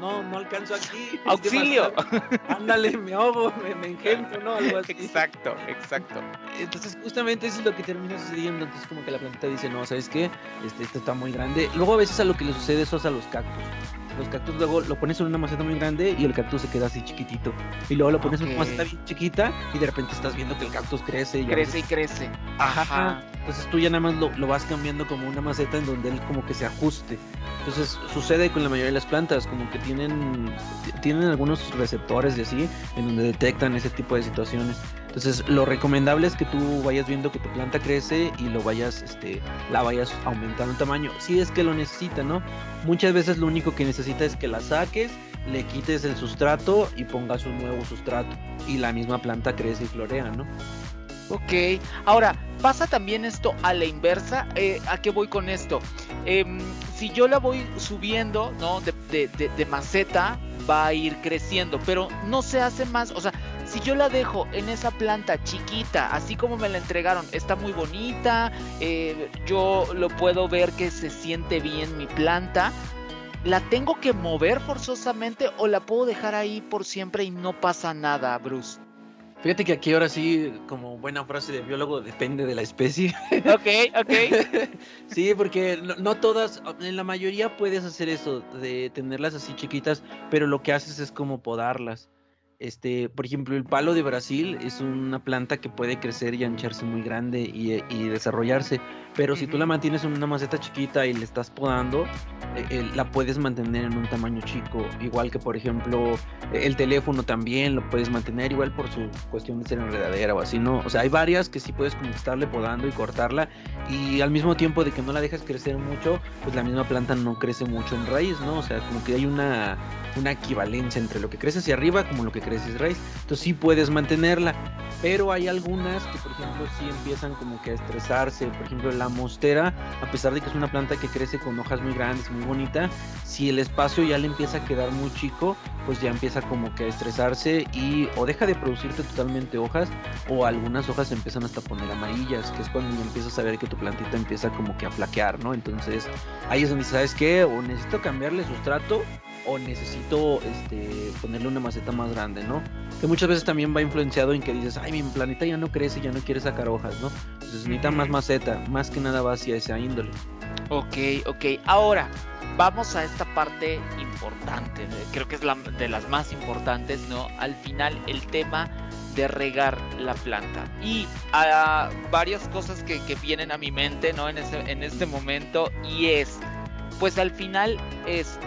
no, no, no alcanzo aquí. es Auxilio. demasiado". Ándale, me ahogo, me, me engendro, ¿no? Algo así. Exacto, exacto. Entonces, justamente eso es lo que termina sucediendo. Entonces, como que la planta dice, no, ¿sabes qué? Este, esto está muy grande. Luego, a veces a lo que le sucede eso es a los cactus. los cactus luego lo pones en una maceta muy grande y el cactus se queda así chiquitito. Y luego lo pones en una maceta bien chiquita y de repente estás viendo que el cactus crece. Y crece y crece. Ajá. Entonces tú ya nada más lo, lo, vas cambiando como una maceta en donde él como que se ajuste. Entonces sucede con la mayoría de las plantas, como que tienen, tienen algunos receptores y así, en donde detectan ese tipo de situaciones. Entonces, lo recomendable es que tú vayas viendo que tu planta crece y lo vayas, este, la vayas aumentando en tamaño. Si es que lo necesita, ¿no? Muchas veces lo único que necesita es que la saques, le quites el sustrato y pongas un nuevo sustrato. Y la misma planta crece y florea, ¿no? Ok, ahora, pasa también esto a la inversa. Eh, ¿A qué voy con esto? Em, si yo la voy subiendo, ¿no? De, de, de, maceta, va a ir creciendo, pero no se hace más, o sea, si yo la dejo en esa planta chiquita, así como me la entregaron, está muy bonita, eh, yo lo puedo ver que se siente bien mi planta, ¿la tengo que mover forzosamente o la puedo dejar ahí por siempre y no pasa nada, Bruce? Fíjate que aquí ahora sí, como buena frase de biólogo, depende de la especie. Ok, ok. sí, porque no, no, todas, en la mayoría puedes hacer eso, de tenerlas así chiquitas, pero lo que haces es como podarlas. Este, por ejemplo, el palo de Brasil es una planta que puede crecer y ancharse muy grande y, y desarrollarse, pero si tú la mantienes en una maceta chiquita y le estás podando, eh, eh, la puedes mantener en un tamaño chico. Igual que, por ejemplo, el teléfono también lo puedes mantener, igual por su cuestión de ser enredadera o así, ¿no? O sea, hay varias que sí puedes como estarle podando y cortarla, y al mismo tiempo de que no la dejas crecer mucho, pues la misma planta no crece mucho en raíz, ¿no? O sea, como que hay una, una equivalencia entre lo que crece hacia arriba como lo que crece raíz. Entonces sí puedes mantenerla, pero hay algunas que, por ejemplo, sí empiezan como que a estresarse. Por ejemplo, la mostera, a pesar de que es una planta que crece con hojas muy grandes, muy bonita, si el espacio ya le empieza a quedar muy chico, pues ya empieza como que a estresarse y o deja de producirte totalmente hojas o algunas hojas empiezan hasta a poner amarillas, que es cuando ya empiezas a ver que tu plantita empieza como que a flaquear, ¿no? Entonces ahí es donde sabes que o necesito cambiarle sustrato o necesito este, ponerle una maceta más grande, ¿no? Que muchas veces también va influenciado en que dices, ay, mi planeta ya no crece, ya no quiere sacar hojas, ¿no? Entonces necesita más maceta, más que nada va hacia esa índole. Ok, ok. Ahora, vamos a esta parte importante, creo que es la de las más importantes, ¿no? Al final, el tema de regar la planta. Y a varias cosas que, que, vienen a mi mente, ¿no? En, ese, en este momento, y es, pues al final es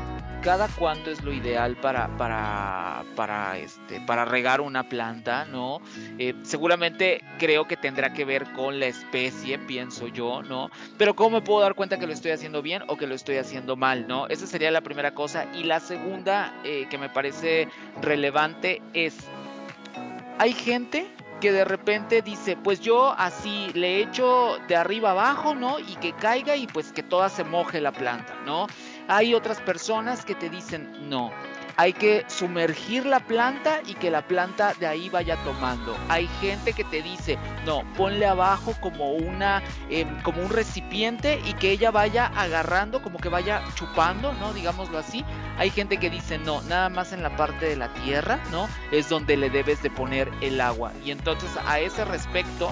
cada cuánto es lo ideal para, para, para, este, para regar una planta, ¿no? Eh, seguramente creo que tendrá que ver con la especie, pienso yo, ¿no? Pero ¿cómo me puedo dar cuenta que lo estoy haciendo bien o que lo estoy haciendo mal, ¿no? Esa sería la primera cosa. Y la segunda eh, que me parece relevante es, hay gente que de repente dice, pues yo así le echo de arriba abajo, ¿no? Y que caiga y pues que toda se moje la planta, ¿no? Hay otras personas que te dicen, no, hay que sumergir la planta y que la planta de ahí vaya tomando. Hay gente que te dice, no, ponle abajo como una, eh, como un recipiente y que ella vaya agarrando, como que vaya chupando, ¿no? Digámoslo así. Hay gente que dice, no, nada más en la parte de la tierra, ¿no? Es donde le debes de poner el agua. Y entonces a ese respecto,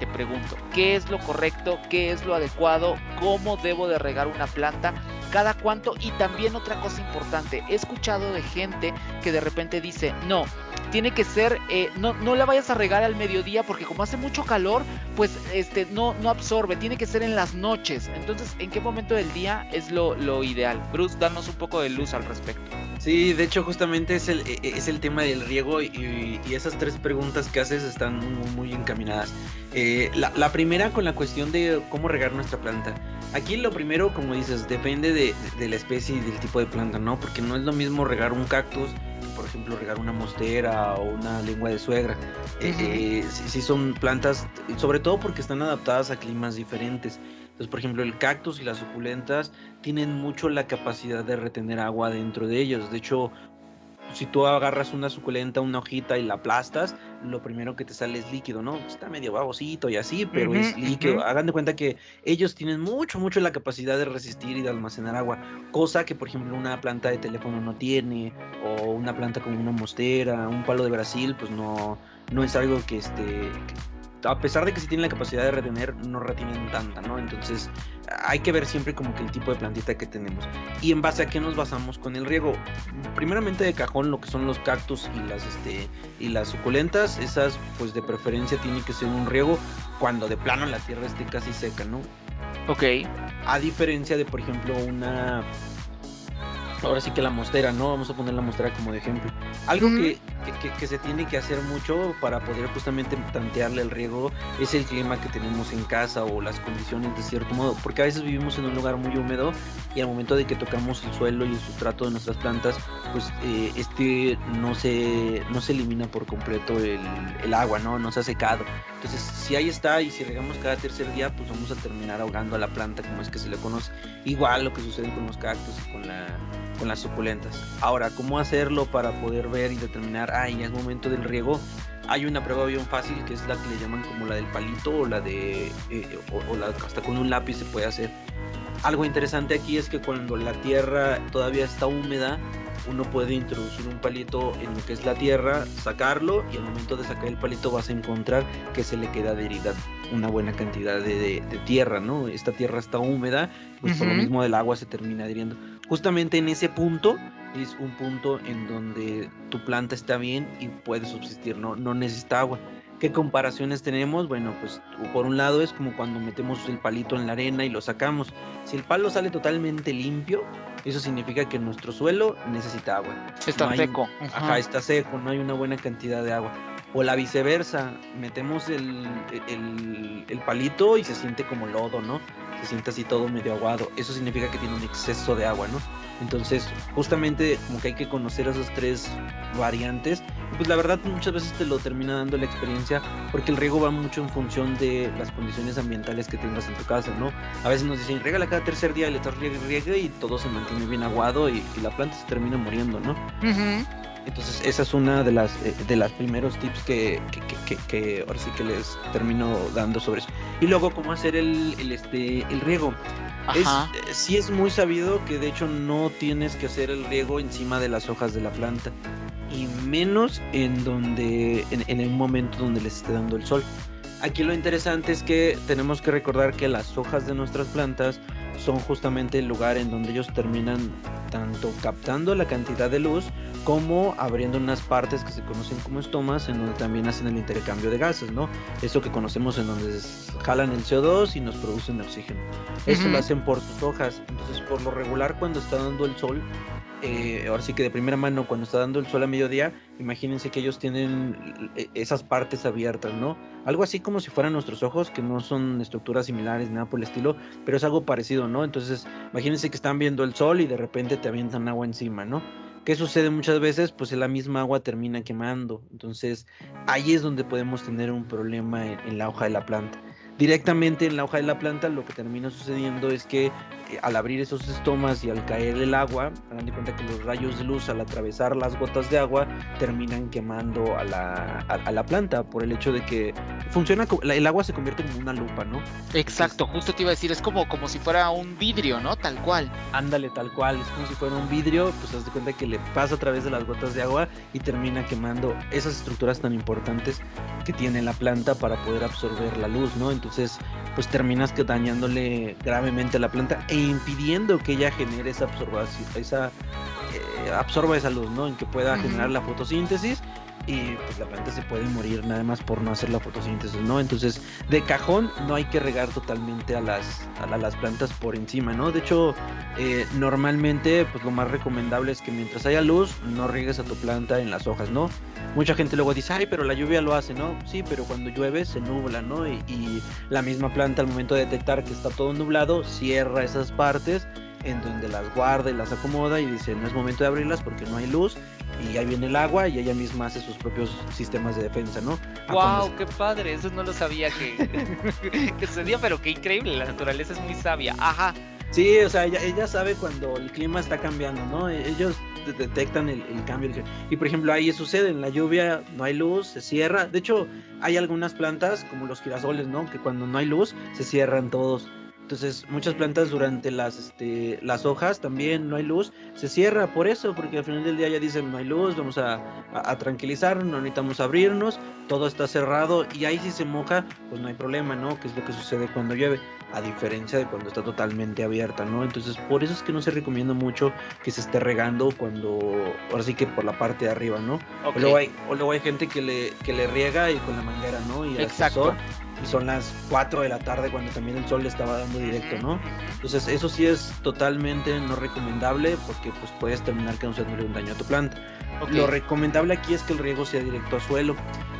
te pregunto, ¿qué es lo correcto? ¿Qué es lo adecuado? ¿Cómo debo de regar una planta? ¿Cada cuánto? Y también otra cosa importante, he escuchado de gente que de repente dice, no, tiene que ser, eh, no, no la vayas a regar al mediodía porque como hace mucho calor, pues este, no, no absorbe, tiene que ser en las noches. Entonces, ¿en qué momento del día es lo, lo ideal? Bruce, danos un poco de luz al respecto. Sí, de hecho justamente es el, es el tema del riego y, y esas tres preguntas que haces están muy, muy encaminadas. Eh, la, la, primera con la cuestión de cómo regar nuestra planta. Aquí lo primero, como dices, depende de, de, la especie y del tipo de planta, ¿no? Porque no es lo mismo regar un cactus por ejemplo, regar una mostera o una lengua de suegra. Eh, sí, sí, son plantas, sobre todo porque están adaptadas a climas diferentes. Entonces, por ejemplo, el cactus y las suculentas tienen mucho la capacidad de retener agua dentro de ellos. De hecho, si tú agarras una suculenta, una hojita y la aplastas, lo primero que te sale es líquido, ¿no? Está medio babosito y así, pero uh -huh, es líquido. Uh -huh. Hagan de cuenta que ellos tienen mucho, mucho la capacidad de resistir y de almacenar agua, cosa que, por ejemplo, una planta de teléfono no tiene, o una planta como una mostera, un palo de Brasil, pues no, no es algo que, este, a pesar de que sí tienen la capacidad de retener, no retienen tanta, ¿no? Entonces hay que ver siempre como que el tipo de plantita que tenemos. Y en base a qué nos basamos con el riego. Primeramente de cajón lo que son los cactus y las, este, y las suculentas, esas pues de preferencia tiene que ser un riego cuando de plano la tierra esté casi seca, ¿no? Ok. A diferencia de, por ejemplo, una ahora sí que la mostera, ¿no? Vamos a poner la mostera como de ejemplo. Algo que, que, se tiene que hacer mucho para poder justamente tantearle el riego es el clima que tenemos en casa o las condiciones de cierto modo, porque a veces vivimos en un lugar muy húmedo y al momento de que tocamos el suelo y el sustrato de nuestras plantas, pues eh, este no se, no se elimina por completo el, el agua, ¿no? No se ha secado. Entonces, si ahí está y si regamos cada tercer día, pues vamos a terminar ahogando a la planta, como es que se le conoce. Igual lo que sucede con los cactus y con la con las suculentas. Ahora, ¿cómo hacerlo para poder ver y determinar, ah, ya es momento del riego? Hay una prueba bien fácil que es la que le llaman como la del palito o la de, eh, o, la, hasta con un lápiz se puede hacer. Algo interesante aquí es que cuando la tierra todavía está húmeda, uno puede introducir un palito en lo que es la tierra, sacarlo y al momento de sacar el palito vas a encontrar que se le queda adherida una buena cantidad de, tierra, ¿no? Esta tierra está húmeda, pues por lo mismo del agua se termina adhiriendo. Justamente en ese punto es un punto en donde tu planta está bien y puede subsistir, no, no necesita agua. ¿Qué comparaciones tenemos? Bueno, pues por un lado es como cuando metemos el palito en la arena y lo sacamos. Si el palo sale totalmente limpio, eso significa que nuestro suelo necesita agua. Está seco. Ajá, está seco, no hay una buena cantidad de agua. O la viceversa, metemos el, el, palito y se siente como lodo, ¿no? Se siente así todo medio aguado. Eso significa que tiene un exceso de agua, ¿no? Entonces, justamente como que hay que conocer esas tres variantes. Pues la verdad muchas veces te lo termina dando la experiencia porque el riego va mucho en función de las condiciones ambientales que tengas en tu casa, ¿no? A veces nos dicen, regala cada tercer día y le estás riegue, y todo se mantiene bien aguado y, la planta se termina muriendo, ¿no? Entonces esa es una de las eh, de las primeros tips que, que, ahora sí que les termino dando sobre eso. Y luego cómo hacer el, el este el riego. Es, eh, sí es muy sabido que de hecho no tienes que hacer el riego encima de las hojas de la planta y menos en donde en, en el momento donde les esté dando el sol. Aquí lo interesante es que tenemos que recordar que las hojas de nuestras plantas son justamente el lugar en donde ellos terminan tanto captando la cantidad de luz como abriendo unas partes que se conocen como estomas en donde también hacen el intercambio de gases, ¿no? Eso que conocemos en donde jalan el CO2 y nos producen oxígeno. Eso lo hacen por sus hojas. Entonces, por lo regular, cuando está dando el sol, eh, ahora sí que de primera mano, cuando está dando el sol a mediodía, imagínense que ellos tienen eh, esas partes abiertas, ¿no? Algo así como si fueran nuestros ojos, que no son estructuras similares, nada por el estilo, pero es algo parecido, ¿no? Entonces, imagínense que están viendo el sol y de repente te avientan agua encima, ¿no? ¿Qué sucede muchas veces? Pues la misma agua termina quemando. Entonces, ahí es donde podemos tener un problema en la hoja de la planta directamente en la hoja de la planta lo que termina sucediendo es que al abrir esos estomas y al caer el agua, hagan de cuenta que los rayos de luz al atravesar las gotas de agua terminan quemando a la, a, la planta por el hecho de que funciona, el agua se convierte en una lupa, ¿no? Exacto, justo te iba a decir, es como, como si fuera un vidrio, ¿no? Tal cual. Ándale, tal cual, es como si fuera un vidrio, pues haz de cuenta que le pasa a través de las gotas de agua y termina quemando esas estructuras tan importantes que tiene la planta para poder absorber la luz, ¿no? Entonces, entonces pues terminas que dañándole gravemente a la planta e impidiendo que ella genere esa absorbación, esa eh, absorba esa luz, ¿no? En que pueda generar la fotosíntesis y pues la planta se puede morir nada más por no hacer la fotosíntesis, ¿no? Entonces, de cajón no hay que regar totalmente a las, a, las plantas por encima, ¿no? De hecho, eh, normalmente, pues lo más recomendable es que mientras haya luz, no riegues a tu planta en las hojas, ¿no? Mucha gente luego dice, ay, pero la lluvia lo hace, ¿no? Sí, pero cuando llueve se nubla, ¿no? Y, y la misma planta al momento de detectar que está todo nublado, cierra esas partes en donde las guarda y las acomoda y dice, no es momento de abrirlas porque no hay luz y ahí viene el agua y ella misma hace sus propios sistemas de defensa, ¿no? ¡Wow! ¡Qué padre! Eso no lo sabía que, que sucedía, pero qué increíble, la naturaleza es muy sabia. Ajá. Sí, o sea, ella, sabe cuando el clima está cambiando, ¿no? E-, ellos detectan el, cambio. Y por ejemplo, ahí sucede, en la lluvia no hay luz, se cierra. De hecho, hay algunas plantas, como los girasoles, ¿no? Que cuando no hay luz, se cierran todos. Entonces, muchas plantas durante las, este, las hojas también no hay luz, se cierra por eso, porque al final del día ya dicen no hay luz, vamos a, a, tranquilizarnos, no necesitamos abrirnos, todo está cerrado y ahí si se moja, pues no hay problema, ¿no? Que es lo que sucede cuando llueve, a diferencia de cuando está totalmente abierta, ¿no? Entonces, por eso es que no se recomienda mucho que se esté regando cuando, ahora sí que por la parte de arriba, ¿no? O, luego hay, o luego hay gente que le, que le riega y con la manguera, ¿no? Y Exacto y son las 4 de la tarde cuando también el sol le estaba dando directo, ¿no? Entonces eso sí es totalmente no recomendable porque pues puedes terminar causándole un daño a tu planta. Lo recomendable aquí es que el riego sea directo a suelo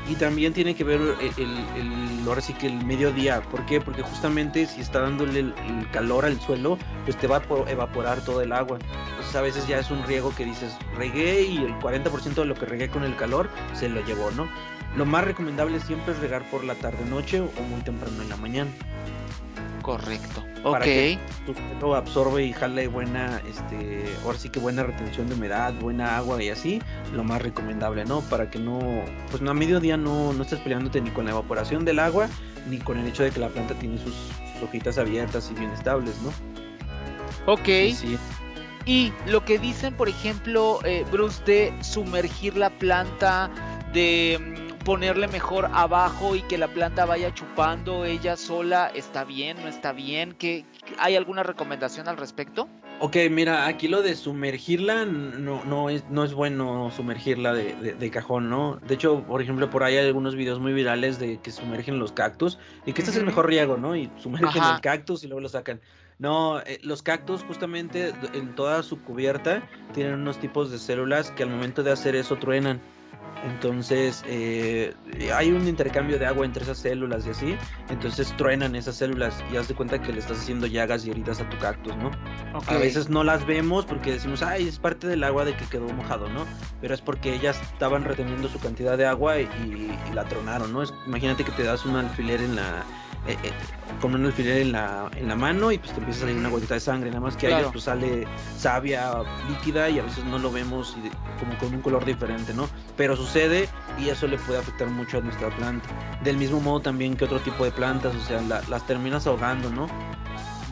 y también tiene que ver el, el, ahora sí que el mediodía. ¿Por qué? Porque justamente si está dándole el, calor al suelo, pues te va a evaporar todo el agua. Entonces a veces ya es un riego que dices, regué y el 40% de lo que regué con el calor se lo llevó, ¿no? Lo más recomendable siempre es regar por la tarde-noche o muy temprano en la mañana. Correcto. Para que tu suelo absorbe y jale buena, este, ahora sí que buena retención de humedad, buena agua y así, lo más recomendable, ¿no? Para que no, pues no a mediodía no, no estés peleándote ni con la evaporación del agua, ni con el hecho de que la planta tiene sus, hojitas abiertas y bien estables, ¿no? Ok. Y lo que dicen, por ejemplo, eh, Bruce, de sumergir la planta, de mm, ponerle mejor abajo y que la planta vaya chupando ella sola, ¿está bien? ¿No está bien? ¿Qué, ¿Hay alguna recomendación al respecto? Ok, mira, aquí lo de sumergirla no, no, es, no es bueno sumergirla de, cajón, ¿no? De hecho, por ejemplo, por ahí hay algunos videos muy virales de que sumergen los cactus y que este es el mejor riego, ¿no? Y sumergen el cactus y luego lo sacan. No, eh, los cactus justamente en toda su cubierta tienen unos tipos de células que al momento de hacer eso truenan. Entonces eh, hay un intercambio de agua entre esas células y así. Entonces truenan esas células y haz de cuenta que le estás haciendo llagas y heridas a tu cactus, ¿no? A veces no las vemos porque decimos, ay, es parte del agua de que quedó mojado, ¿no? Pero es porque ellas estaban reteniendo su cantidad de agua y, y la tronaron, ¿no? Es, imagínate que te das un alfiler en la eh, eh, con un alfiler en la, en la mano y pues te empieza a salir una gotita de sangre, nada más que a ellos pues sale savia líquida y a veces no lo vemos como con un color diferente, ¿no? Pero sucede y eso le puede afectar mucho a nuestra planta. Del mismo modo también que otro tipo de plantas, o sea, las terminas ahogando, ¿no?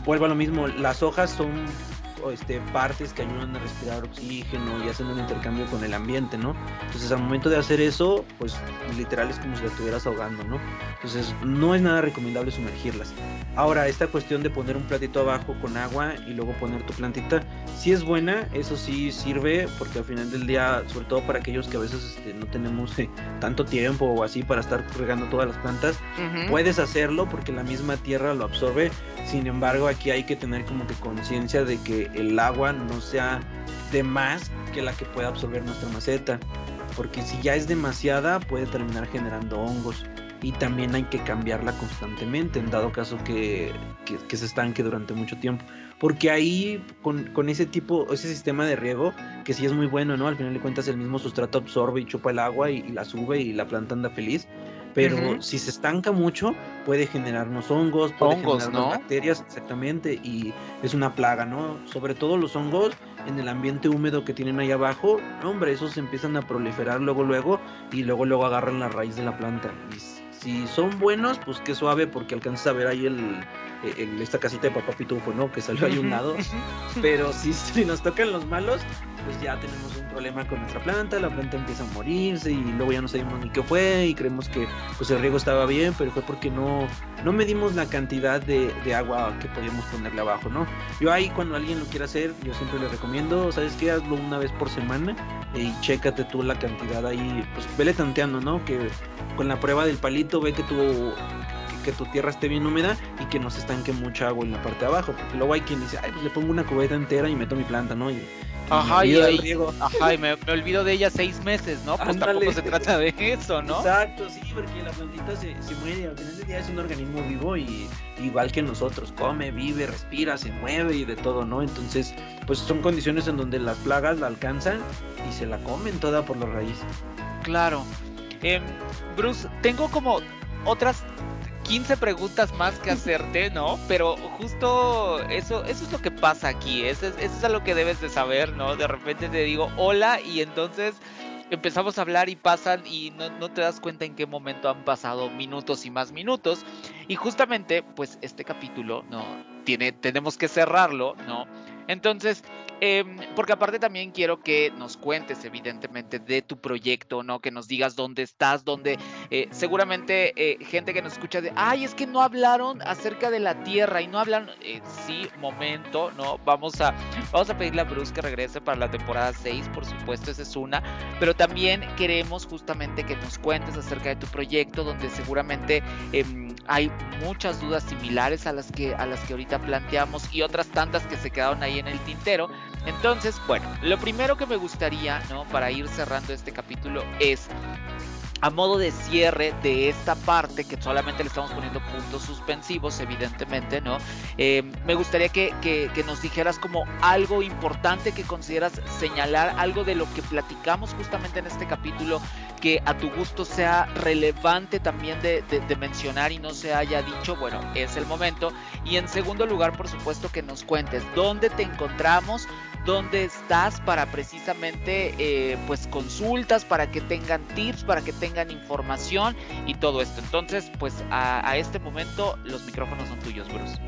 Vuelvo a lo mismo, las hojas son este, partes que ayudan a respirar oxígeno y hacen un intercambio con el ambiente, ¿no? Entonces al momento de hacer eso, pues literal es como si la estuvieras ahogando, ¿no? Entonces no es nada recomendable sumergirlas. Ahora, esta cuestión de poner un platito abajo con agua y luego poner tu plantita, sí es buena, eso sí sirve, porque al final del día, sobre todo para aquellos que a veces este, no tenemos eh, tanto tiempo o así para estar regando todas las plantas, puedes hacerlo porque la misma tierra lo absorbe. Sin embargo, aquí hay que tener como que conciencia de que el agua no sea de más que la que pueda absorber nuestra maceta, porque si ya es demasiada puede terminar generando hongos y también hay que cambiarla constantemente en dado caso que, se estanque durante mucho tiempo. Porque ahí con, ese tipo, ese sistema de riego, que sí es muy bueno, ¿no? Al final de cuentas el mismo sustrato absorbe y chupa el agua y, y la sube y la planta anda feliz pero si se estanca mucho puede generarnos hongos, puede generarnos bacterias, exactamente, y es una plaga, ¿no? Sobre todo los hongos en el ambiente húmedo que tienen ahí abajo, hombre, esos empiezan a proliferar luego, luego, y luego, luego agarran la raíz de la planta. Y si son buenos, pues qué suave, porque alcanzas a ver ahí el, esta casita de papá pitufo, ¿no? Que salió ahí un lado. Pero si, si nos tocan los malos, pues ya tenemos un problema con nuestra planta, la planta empieza a morirse y luego ya no sabemos ni qué fue y creemos que pues el riego estaba bien, pero fue porque no, no medimos la cantidad de, agua que podíamos ponerle abajo, ¿no? Yo ahí cuando alguien lo quiera hacer, yo siempre le recomiendo, ¿sabes qué? Hazlo una vez por semana y chécate tú la cantidad ahí, pues vele tanteando, ¿no? Que con la prueba del palito ve que tu que tu tierra esté bien húmeda y que no se estanque mucha agua en la parte de abajo. Porque luego hay quien dice, ay, pues le pongo una cubeta entera y meto mi planta, ¿no? Y, Ajá, y, ajá, y me, olvido de ella seis meses, ¿no? Pues tampoco se trata de eso, ¿no? Exacto, sí, porque la plantita se, se muere, al final del día es un organismo vivo y igual que nosotros, come, vive, respira, se mueve y de todo, ¿no? Entonces, pues son condiciones en donde las plagas la alcanzan y se la comen toda por la raíz. Claro. Eh, Bruce, tengo como otras 15 preguntas más que hacerte, ¿no? Pero justo eso, eso es lo que pasa aquí, eso es, eso es lo que debes de saber, ¿no? De repente te digo hola y entonces empezamos a hablar y pasan y no, no, te das cuenta en qué momento han pasado minutos y más minutos. Y justamente, pues este capítulo, ¿no? tiene, tenemos que cerrarlo, ¿no? Entonces, Em, porque aparte también quiero que nos cuentes, evidentemente, de tu proyecto, ¿no? Que nos digas dónde estás, dónde eh, seguramente eh, gente que nos escucha de, ay, es que no hablaron acerca de la Tierra y no hablan, eh, sí, momento, ¿no? Vamos a, vamos a pedirle a Bruce que regrese para la temporada 6, por supuesto, esa es una, pero también queremos justamente que nos cuentes acerca de tu proyecto, donde seguramente em, hay muchas dudas similares a las que a las que ahorita planteamos y otras tantas que se quedaron ahí en el tintero. Entonces, bueno, lo primero que me gustaría, ¿no? Para ir cerrando este capítulo es a modo de cierre de esta parte, que solamente le estamos poniendo puntos suspensivos, evidentemente, ¿no? Eh, me gustaría que, que, nos dijeras como algo importante que consideras señalar, algo de lo que platicamos justamente en este capítulo, que a tu gusto sea relevante también de, mencionar y no se haya dicho, bueno, es el momento. Y en segundo lugar, por supuesto, que nos cuentes dónde te encontramos, dónde estás para precisamente eh, pues consultas, para que tengan tips, para que tengan información y todo esto. Entonces, pues a, a este momento los micrófonos son tuyos, Bruce.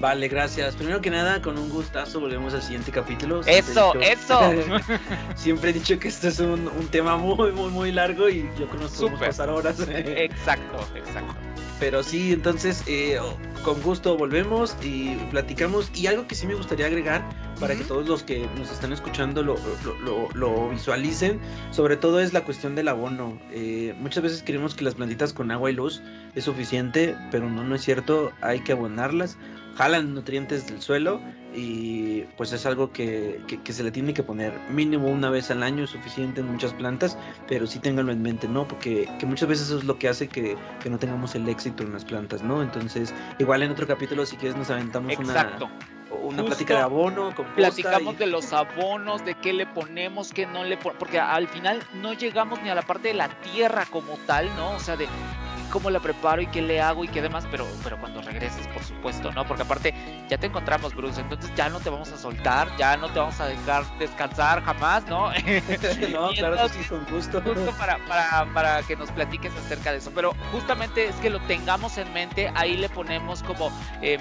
Vale, gracias. Primero que nada, con un gustazo volvemos al siguiente capítulo. eso, eso. siempre he dicho que este es un, un, tema muy, muy, muy largo y yo conozco pasar horas. exacto, exacto. Pero sí, entonces, eh, con gusto volvemos y platicamos. Y algo que sí me gustaría agregar para que todos los que nos están escuchando lo, lo, lo, visualicen, sobre todo es la cuestión del abono. Eh, muchas veces creemos que las plantitas con agua y luz es suficiente, pero no, no es cierto. Hay que abonarlas jalan nutrientes del suelo y pues es algo que, se le tiene que poner mínimo una vez al año es suficiente en muchas plantas, pero sí ténganlo en mente, ¿no? Porque que muchas veces eso es lo que hace que, no tengamos el éxito en las plantas, ¿no? Entonces, igual en otro capítulo si quieres nos aventamos Exacto. una una plática de abono, platicamos de los abonos, de qué le ponemos, qué no le ponemos, porque al final no llegamos ni a la parte de la tierra como tal, ¿no? O sea, de cómo la preparo y qué le hago y qué demás, pero, pero cuando regreses, por supuesto, ¿no? Porque aparte ya te encontramos, Bruce, entonces ya no te vamos a soltar, ya no te vamos a dejar descansar jamás, ¿no? no, claro, sí, con gusto. Justo para, para, para que nos platiques acerca de eso, pero justamente es que lo tengamos en mente, ahí le ponemos como... Eh,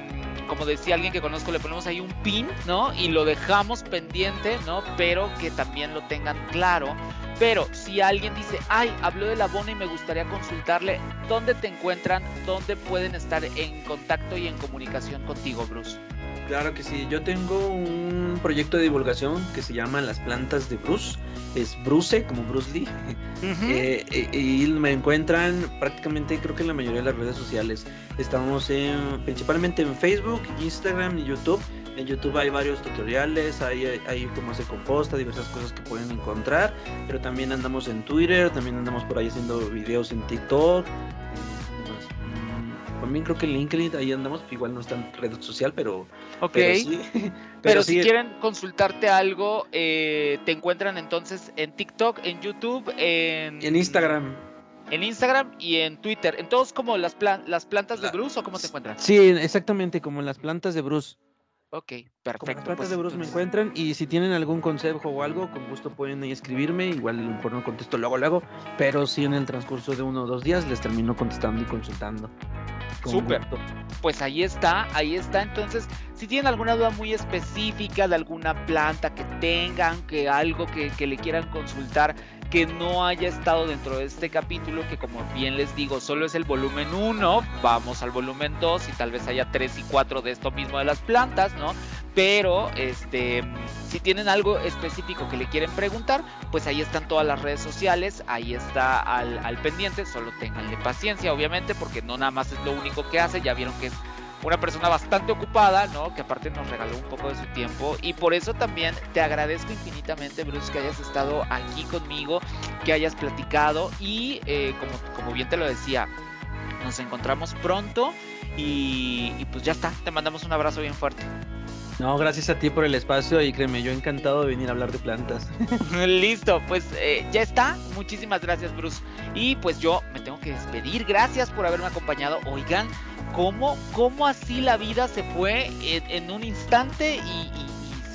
como decía alguien que conozco, le ponemos ahí un pin, ¿no? Y lo dejamos pendiente, ¿no? Pero que también lo tengan claro pero si alguien dice, ay, habló de la bona y me gustaría consultarle, ¿dónde te encuentran? ¿Dónde pueden estar en contacto y en comunicación contigo, Bruce? Claro que sí, yo tengo un proyecto de divulgación que se llama Las plantas de Bruce, es Bruce, como Bruce Lee, eh, eh, y me encuentran prácticamente creo que en la mayoría de las redes sociales. Estamos en, principalmente en Facebook, Instagram y YouTube en YouTube hay varios tutoriales, hay, hay cómo se composta, diversas cosas que pueden encontrar. Pero también andamos en Twitter, también andamos por ahí haciendo videos en TikTok. También creo que en LinkedIn ahí andamos, igual no está en red social, pero. Ok. Pero, sí, pero, si quieren consultarte algo, eh, te encuentran entonces en TikTok, en YouTube, en. En Instagram en Instagram y en Twitter. En todos como las, las plantas de Bruce o cómo se encuentran. Sí, exactamente, como las plantas de Bruce. Ok, perfecto. Como pues, de Bruce me encuentran y si tienen algún consejo o algo, con gusto pueden ahí escribirme. Igual mejor no contesto luego, luego, pero sí en el transcurso de uno o dos días les termino contestando y consultando. Súper. Pues ahí está, ahí está. Entonces, si tienen alguna duda muy específica de alguna planta que tengan, que algo que, que le quieran consultar, que no haya estado dentro de este capítulo, que como bien les digo, solo es el volumen 1, vamos al volumen 2 y tal vez haya 3 y 4 de esto mismo de las plantas, ¿no? Pero este, si tienen algo específico que le quieren preguntar, pues ahí están todas las redes sociales, ahí está al, pendiente, solo tenganle paciencia, obviamente, porque no nada más es lo único que hace, ya vieron que es una persona bastante ocupada, ¿no? Que aparte nos regaló un poco de su tiempo y por eso también te agradezco infinitamente, Bruce, que hayas estado aquí conmigo, que hayas platicado y eh, como, como bien te lo decía, nos encontramos pronto y, pues ya está, te mandamos un abrazo bien fuerte. No, gracias a ti por el espacio y créeme, yo encantado de venir a hablar de plantas. Listo, pues eh, ya está. Muchísimas gracias, Bruce. Y pues yo me tengo que despedir. Gracias por haberme acompañado. Oigan, ¿cómo, cómo así la vida se fue en, un instante y,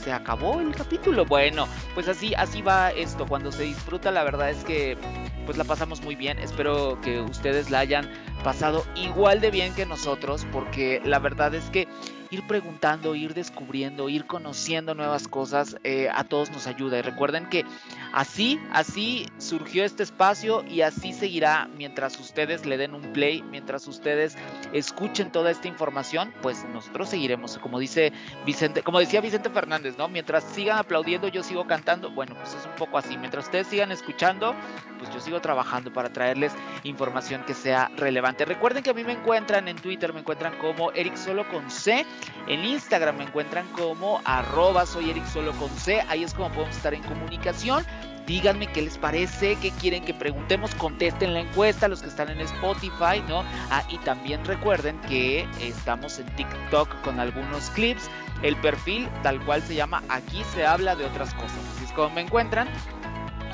se acabó el capítulo? Bueno, pues así, así va esto. Cuando se disfruta, la verdad es que pues la pasamos muy bien. Espero que ustedes la hayan pasado igual de bien que nosotros, porque la verdad es que ir preguntando, ir descubriendo, ir conociendo nuevas cosas, eh, a todos nos ayuda. Y recuerden que así, así surgió este espacio y así seguirá mientras ustedes le den un play, mientras ustedes escuchen toda esta información, pues nosotros seguiremos, como dice Vicente, como decía Vicente Fernández, ¿no? Mientras sigan aplaudiendo, yo sigo cantando. Bueno, pues es un poco así. Mientras ustedes sigan escuchando, pues yo sigo trabajando para traerles información que sea relevante. Recuerden que a mí me encuentran en Twitter, me encuentran como Eric Solo con C. En Instagram me encuentran como arroba soy Eric Solo con C. Ahí es como podemos estar en comunicación. Díganme qué les parece, qué quieren que preguntemos, contesten la encuesta, los que están en Spotify, ¿no? Ah, y también recuerden que estamos en TikTok con algunos clips. El perfil tal cual se llama Aquí se habla de otras cosas. Así es como me encuentran.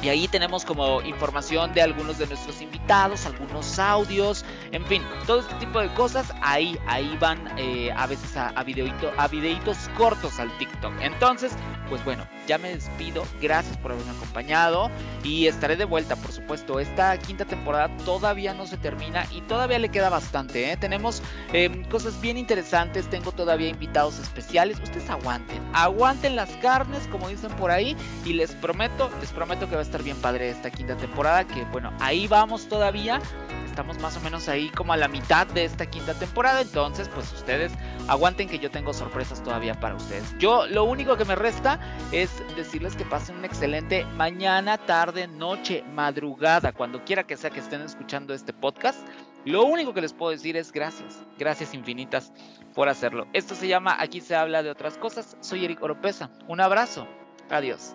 Y ahí tenemos como información de algunos de nuestros invitados, algunos audios, en fin, todo este tipo de cosas. Ahí, ahí van eh, a veces a, a, a videitos cortos al TikTok. Entonces, pues bueno, ya me despido. Gracias por haberme acompañado. Y estaré de vuelta, por supuesto. Esta quinta temporada todavía no se termina y todavía le queda bastante. ¿eh? Tenemos eh, cosas bien interesantes. Tengo todavía invitados especiales. Ustedes aguanten. Aguanten las carnes, como dicen por ahí. Y les prometo, les prometo que va a estar bien padre esta quinta temporada, que bueno, ahí vamos todavía. Estamos más o menos ahí como a la mitad de esta quinta temporada, entonces pues ustedes aguanten que yo tengo sorpresas todavía para ustedes. Yo lo único que me resta es decirles que pasen un excelente mañana, tarde, noche, madrugada, cuando quiera que sea que estén escuchando este podcast. Lo único que les puedo decir es gracias, gracias infinitas por hacerlo. Esto se llama Aquí se habla de otras cosas. Soy Eric Oropesa. Un abrazo. Adiós.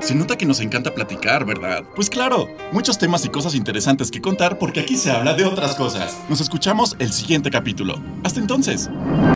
Se nota que nos encanta platicar, ¿verdad? Pues claro, muchos temas y cosas interesantes que contar porque aquí se habla de otras cosas. Nos escuchamos el siguiente capítulo. Hasta entonces.